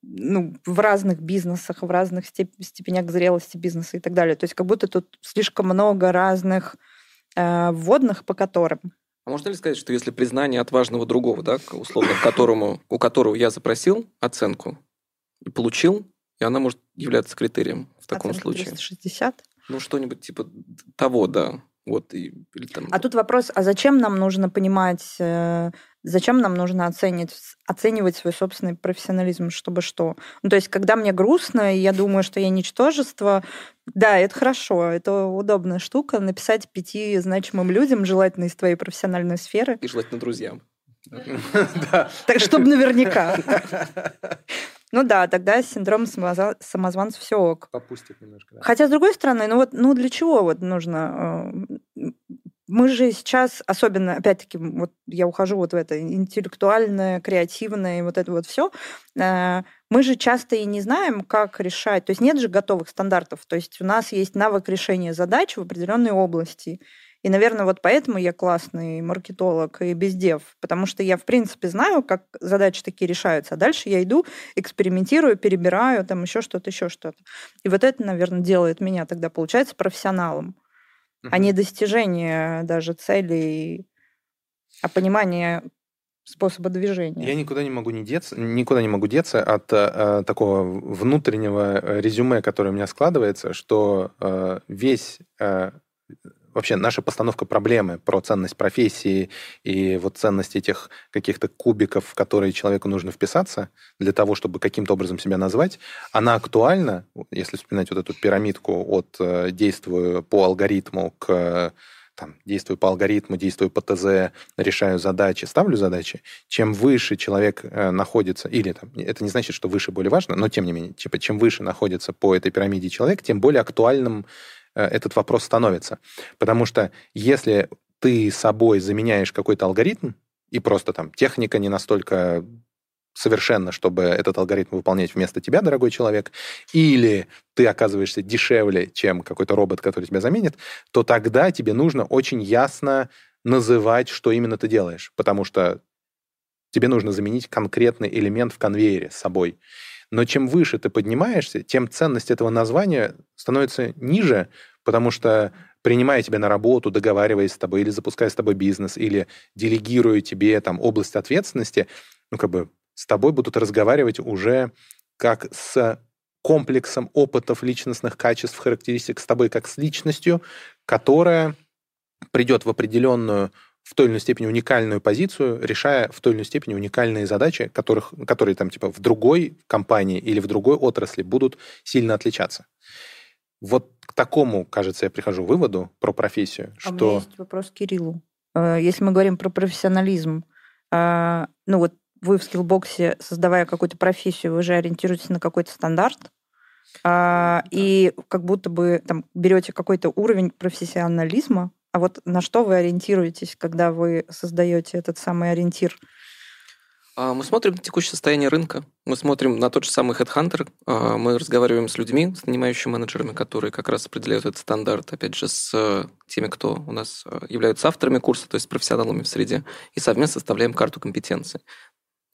ну, в разных бизнесах, в разных степенях зрелости бизнеса и так далее. То есть как будто тут слишком много разных вводных, по которым. А можно ли сказать, что если признание от важного другого, да, условно, которому, у которого я запросил оценку и получил, и она может являться критерием в таком Оценка случае? 360? Ну, что-нибудь типа того, да. Вот, и, или там... А тут вопрос, а зачем нам нужно понимать, э, зачем нам нужно оценивать, оценивать свой собственный профессионализм, чтобы что? Ну, то есть, когда мне грустно, и я думаю, что я ничтожество, да, это хорошо, это удобная штука, написать пяти значимым людям, желательно из твоей профессиональной сферы. И желательно друзьям. Так, чтобы наверняка. Ну да, тогда синдром самозванца все ок. Попустит немножко. Да. Хотя, с другой стороны, ну вот ну для чего вот нужно... Э, мы же сейчас, особенно, опять-таки, вот я ухожу вот в это интеллектуальное, креативное, вот это вот все, э, мы же часто и не знаем, как решать. То есть нет же готовых стандартов. То есть у нас есть навык решения задач в определенной области. И, наверное, вот поэтому я классный маркетолог и бездев, потому что я, в принципе, знаю, как задачи такие решаются. А дальше я иду, экспериментирую, перебираю, там еще что-то, еще что-то. И вот это, наверное, делает меня тогда, получается, профессионалом, uh-huh. а не достижение даже целей, а понимание способа движения. Я никуда не могу не деться, никуда не могу деться от э, такого внутреннего резюме, которое у меня складывается, что э, весь э, вообще наша постановка проблемы про ценность профессии и вот ценность этих каких-то кубиков, в которые человеку нужно вписаться для того, чтобы каким-то образом себя назвать, она актуальна, если вспоминать вот эту пирамидку от э, действую по алгоритму к там, действую по алгоритму, действую по ТЗ, решаю задачи, ставлю задачи, чем выше человек э, находится, или там, это не значит, что выше более важно, но тем не менее, типа, чем выше находится по этой пирамиде человек, тем более актуальным Э, этот вопрос становится. Потому что если ты собой заменяешь какой-то алгоритм, и просто там техника не настолько совершенно, чтобы этот алгоритм выполнять вместо тебя, дорогой человек, или ты оказываешься дешевле, чем какой-то робот, который тебя заменит, то тогда тебе нужно очень ясно называть, что именно ты делаешь, потому что тебе нужно заменить конкретный элемент в конвейере с собой. Но чем выше ты поднимаешься, тем ценность этого названия становится ниже, Потому что принимая тебя на работу, договариваясь с тобой, или запуская с тобой бизнес, или делегируя тебе там область ответственности, ну, как бы с тобой будут разговаривать уже как с комплексом опытов, личностных качеств, характеристик с тобой как с личностью, которая придет в определенную в той или иной степени уникальную позицию, решая в той или иной степени уникальные задачи, которых, которые там типа в другой компании или в другой отрасли будут сильно отличаться. Вот к такому, кажется, я прихожу к выводу про профессию, а что... У меня есть вопрос к Кириллу. Э, если мы говорим про профессионализм, э, ну вот вы в скиллбоксе, создавая какую-то профессию, вы же ориентируетесь на какой-то стандарт, а, и как будто бы там берете какой-то уровень профессионализма, а вот на что вы ориентируетесь, когда вы создаете этот самый ориентир? А, мы смотрим на текущее состояние рынка, мы смотрим на тот же самый HeadHunter, а, мы разговариваем с людьми, с нанимающими менеджерами, которые как раз определяют этот стандарт, опять же, с э, теми, кто у нас э, являются авторами курса, то есть профессионалами в среде, и совместно составляем карту компетенций.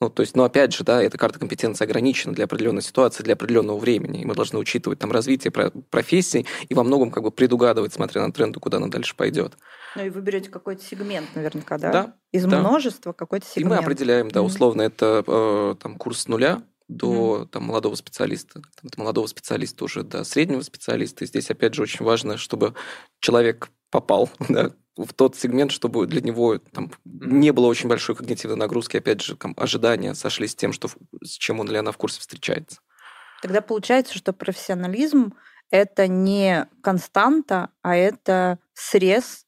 Ну, то есть, но опять же, да, эта карта компетенции ограничена для определенной ситуации, для определенного времени. И мы должны учитывать там развитие профессий и во многом как бы предугадывать, смотря на тренды, куда она дальше пойдет. Ну и вы берете какой-то сегмент наверняка, да? Да. Из да. множества какой-то сегмент. И мы определяем, да, условно, mm-hmm. это э, там курс с нуля до mm-hmm. там, молодого специалиста, там, от молодого специалиста уже до среднего специалиста. И здесь, опять же, очень важно, чтобы человек попал да, в тот сегмент, чтобы для него там, не было очень большой когнитивной нагрузки, опять же, там, ожидания сошлись с тем, что, с чем он или она в курсе встречается. Тогда получается, что профессионализм – это не константа, а это срез,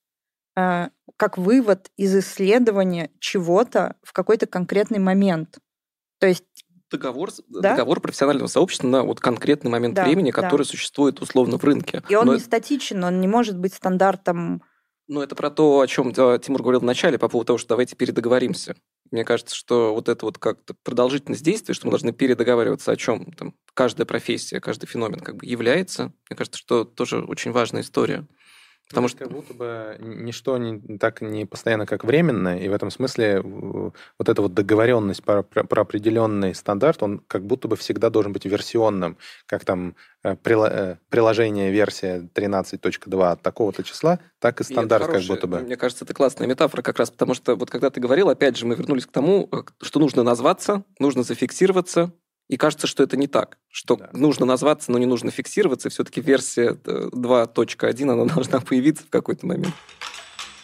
э, как вывод из исследования чего-то в какой-то конкретный момент. То есть договор, да? договор профессионального сообщества на вот конкретный момент да, времени, который да. существует условно в рынке. И он Но... не статичен, он не может быть стандартом ну, это про то, о чем Тимур говорил в начале, по поводу того, что давайте передоговоримся. Мне кажется, что вот это вот как-то продолжительность действия, что мы должны передоговариваться о чем там каждая профессия, каждый феномен как бы является. Мне кажется, что тоже очень важная история. Потому что как будто бы ничто не, так не постоянно, как временно, и в этом смысле вот эта вот договоренность про, про, про определенный стандарт, он как будто бы всегда должен быть версионным, как там э, э, приложение версия 13.2 от такого-то числа, так и стандарт и как будто бы. Мне кажется, это классная метафора как раз, потому что вот когда ты говорил, опять же, мы вернулись к тому, э, что нужно назваться, нужно зафиксироваться, и кажется, что это не так, что да. нужно назваться, но не нужно фиксироваться, все-таки версия 2.1, она должна появиться в какой-то момент.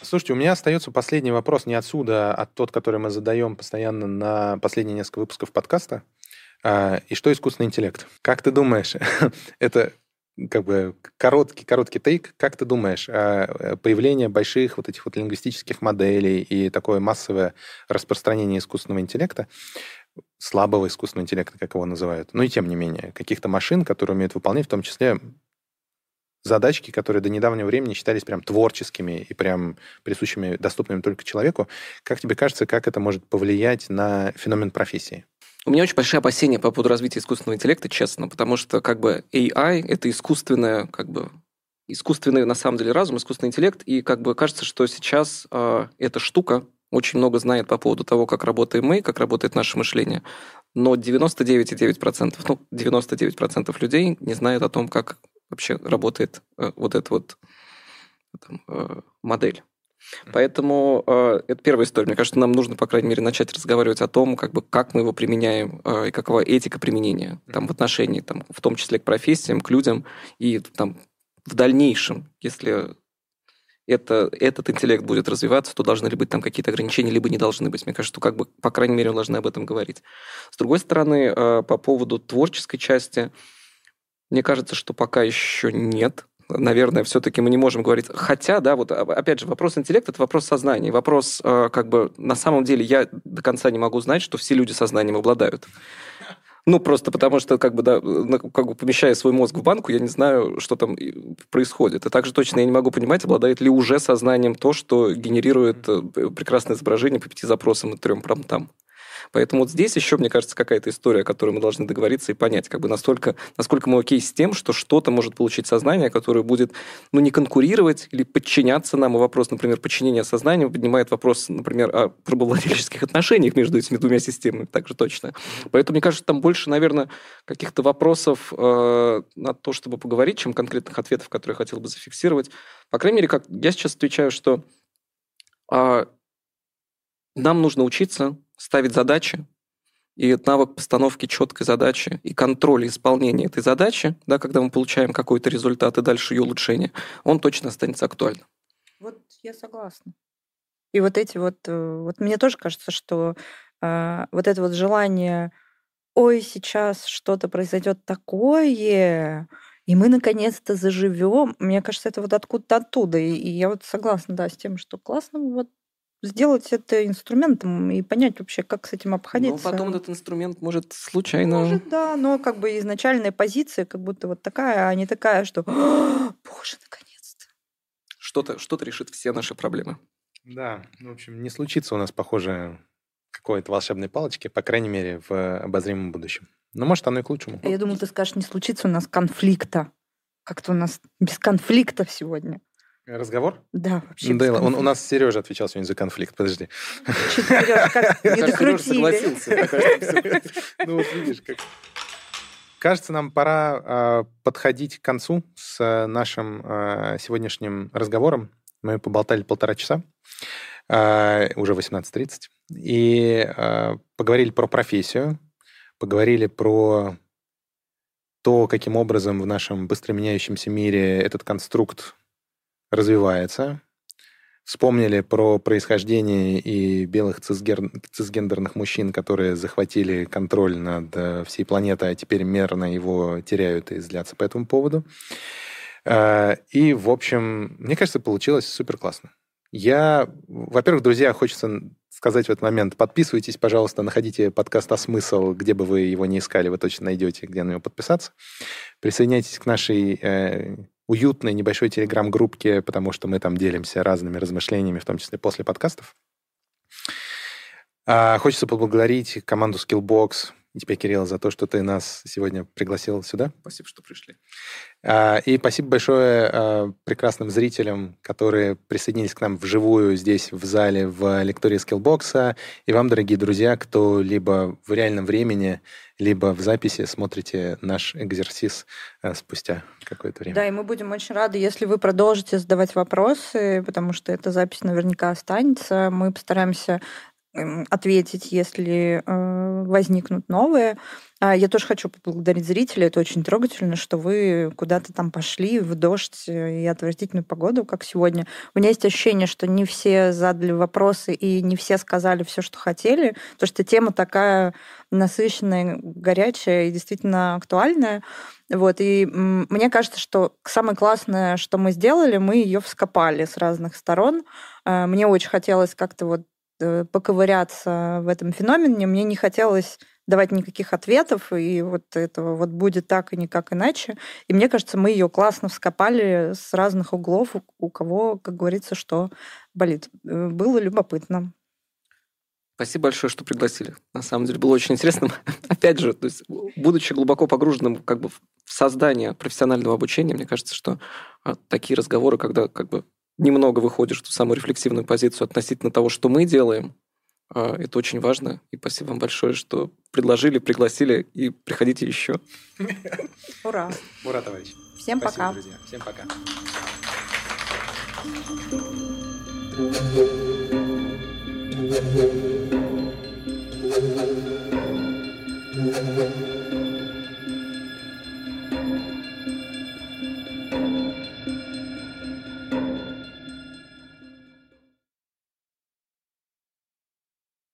Слушайте, у меня остается последний вопрос не отсюда, а тот, который мы задаем постоянно на последние несколько выпусков подкаста. А, и что искусственный интеллект? Как ты думаешь, это как бы короткий, короткий тейк. Как ты думаешь, а, появление больших вот этих вот лингвистических моделей и такое массовое распространение искусственного интеллекта слабого искусственного интеллекта, как его называют. Но и тем не менее, каких-то машин, которые умеют выполнять в том числе задачки, которые до недавнего времени считались прям творческими и прям присущими, доступными только человеку. Как тебе кажется, как это может повлиять на феномен профессии? У меня очень большие опасения по поводу развития искусственного интеллекта, честно, потому что как бы AI — это искусственное, как бы, искусственный на самом деле разум, искусственный интеллект, и как бы кажется, что сейчас э, эта штука, очень много знает по поводу того, как работаем мы, как работает наше мышление. Но 99,9%, ну, 99% людей не знают о том, как вообще работает э, вот эта вот там, э, модель. Поэтому э, это первая история. Мне кажется, нам нужно, по крайней мере, начать разговаривать о том, как, бы, как мы его применяем э, и какова этика применения там, в отношении, там, в том числе к профессиям, к людям. И там, в дальнейшем, если это, этот интеллект будет развиваться, то должны ли быть там какие-то ограничения, либо не должны быть. Мне кажется, что как бы, по крайней мере, мы должны об этом говорить. С другой стороны, э, по поводу творческой части, мне кажется, что пока еще нет. Наверное, все-таки мы не можем говорить. Хотя, да, вот опять же, вопрос интеллекта это вопрос сознания. Вопрос, э, как бы, на самом деле, я до конца не могу знать, что все люди сознанием обладают. Ну, просто потому что, как бы, да, как бы помещая свой мозг в банку, я не знаю, что там происходит. И также точно я не могу понимать, обладает ли уже сознанием то, что генерирует э, прекрасное изображение по пяти запросам и трем промптам. Поэтому вот здесь еще, мне кажется, какая-то история, которую мы должны договориться и понять, как бы настолько, насколько мы окей с тем, что что-то может получить сознание, которое будет, ну, не конкурировать или подчиняться нам. И вопрос, например, подчинения сознанию поднимает вопрос, например, о проблематических отношениях между этими двумя системами, также точно. Поэтому, мне кажется, там больше, наверное, каких-то вопросов э, на то, чтобы поговорить, чем конкретных ответов, которые я хотел бы зафиксировать. По крайней мере, как я сейчас отвечаю, что э, нам нужно учиться ставить задачи, и навык постановки четкой задачи и контроль исполнения этой задачи, да, когда мы получаем какой-то результат и дальше ее улучшение, он точно останется актуальным. Вот я согласна. И вот эти вот, э, вот мне тоже кажется, что э, вот это вот желание, ой, сейчас что-то произойдет такое, и мы наконец-то заживем. Мне кажется, это вот откуда-то оттуда. И, и я вот согласна, да, с тем, что классно вот сделать это инструментом и понять вообще, как с этим обходиться. Но потом этот инструмент может случайно... Может, да, но как бы изначальная позиция как будто вот такая, а не такая, что «Боже, наконец-то!» Что-то что решит все наши проблемы. Да, ну, в общем, не случится у нас, похоже, какой-то волшебной палочки, по крайней мере, в обозримом будущем. Но может, оно и к лучшему. Я думаю, ты скажешь, не случится у нас конфликта. Как-то у нас без конфликтов сегодня. Разговор? Да, вообще. Да, он, у нас Сережа отвечал сегодня за конфликт. Подожди. Сережа, как не докрутили. Ну вот видишь, как... Кажется, нам пора э, подходить к концу с нашим э, сегодняшним разговором. Мы поболтали полтора часа, э, уже 18.30, и э, поговорили про профессию, поговорили про то, каким образом в нашем быстро меняющемся мире этот конструкт развивается. Вспомнили про происхождение и белых цисгер... цисгендерных мужчин, которые захватили контроль над э, всей планетой, а теперь мерно его теряют и злятся по этому поводу. Э, и, в общем, мне кажется, получилось супер классно. Я, во-первых, друзья, хочется сказать в этот момент, подписывайтесь, пожалуйста, находите подкаст «А смысл», где бы вы его не искали, вы точно найдете, где на него подписаться. Присоединяйтесь к нашей э, уютной небольшой телеграм-группке, потому что мы там делимся разными размышлениями, в том числе после подкастов. А, хочется поблагодарить команду Skillbox, и тебе, Кирилл, за то, что ты нас сегодня пригласил сюда. Спасибо, что пришли. А, и спасибо большое а, прекрасным зрителям, которые присоединились к нам вживую здесь, в зале, в лектории Skillbox. И вам, дорогие друзья, кто либо в реальном времени, либо в записи смотрите наш экзерсис а, спустя какое-то время. Да, и мы будем очень рады, если вы продолжите задавать вопросы, потому что эта запись наверняка останется. Мы постараемся ответить, если э, возникнут новые. А я тоже хочу поблагодарить зрителей. Это очень трогательно, что вы куда-то там пошли в дождь и отвратительную погоду, как сегодня. У меня есть ощущение, что не все задали вопросы и не все сказали все, что хотели, потому что тема такая насыщенная, горячая и действительно актуальная. Вот, и мне кажется, что самое классное, что мы сделали, мы ее вскопали с разных сторон. Э, мне очень хотелось как-то вот поковыряться в этом феномене. Мне не хотелось давать никаких ответов, и вот этого вот будет так и никак иначе. И мне кажется, мы ее классно вскопали с разных углов, у, кого, как говорится, что болит. Э, было любопытно. Спасибо большое, что пригласили. На самом деле было очень интересно. Опять же, то есть, будучи глубоко погруженным как бы в создание профессионального обучения, мне кажется, что а, такие разговоры, когда как бы немного выходишь в ту самую рефлексивную позицию относительно того, что мы делаем. А, это очень важно. И спасибо вам большое, что предложили, пригласили и приходите еще. Ура! Ура, товарищ. Всем спасибо, пока. друзья. Всем пока.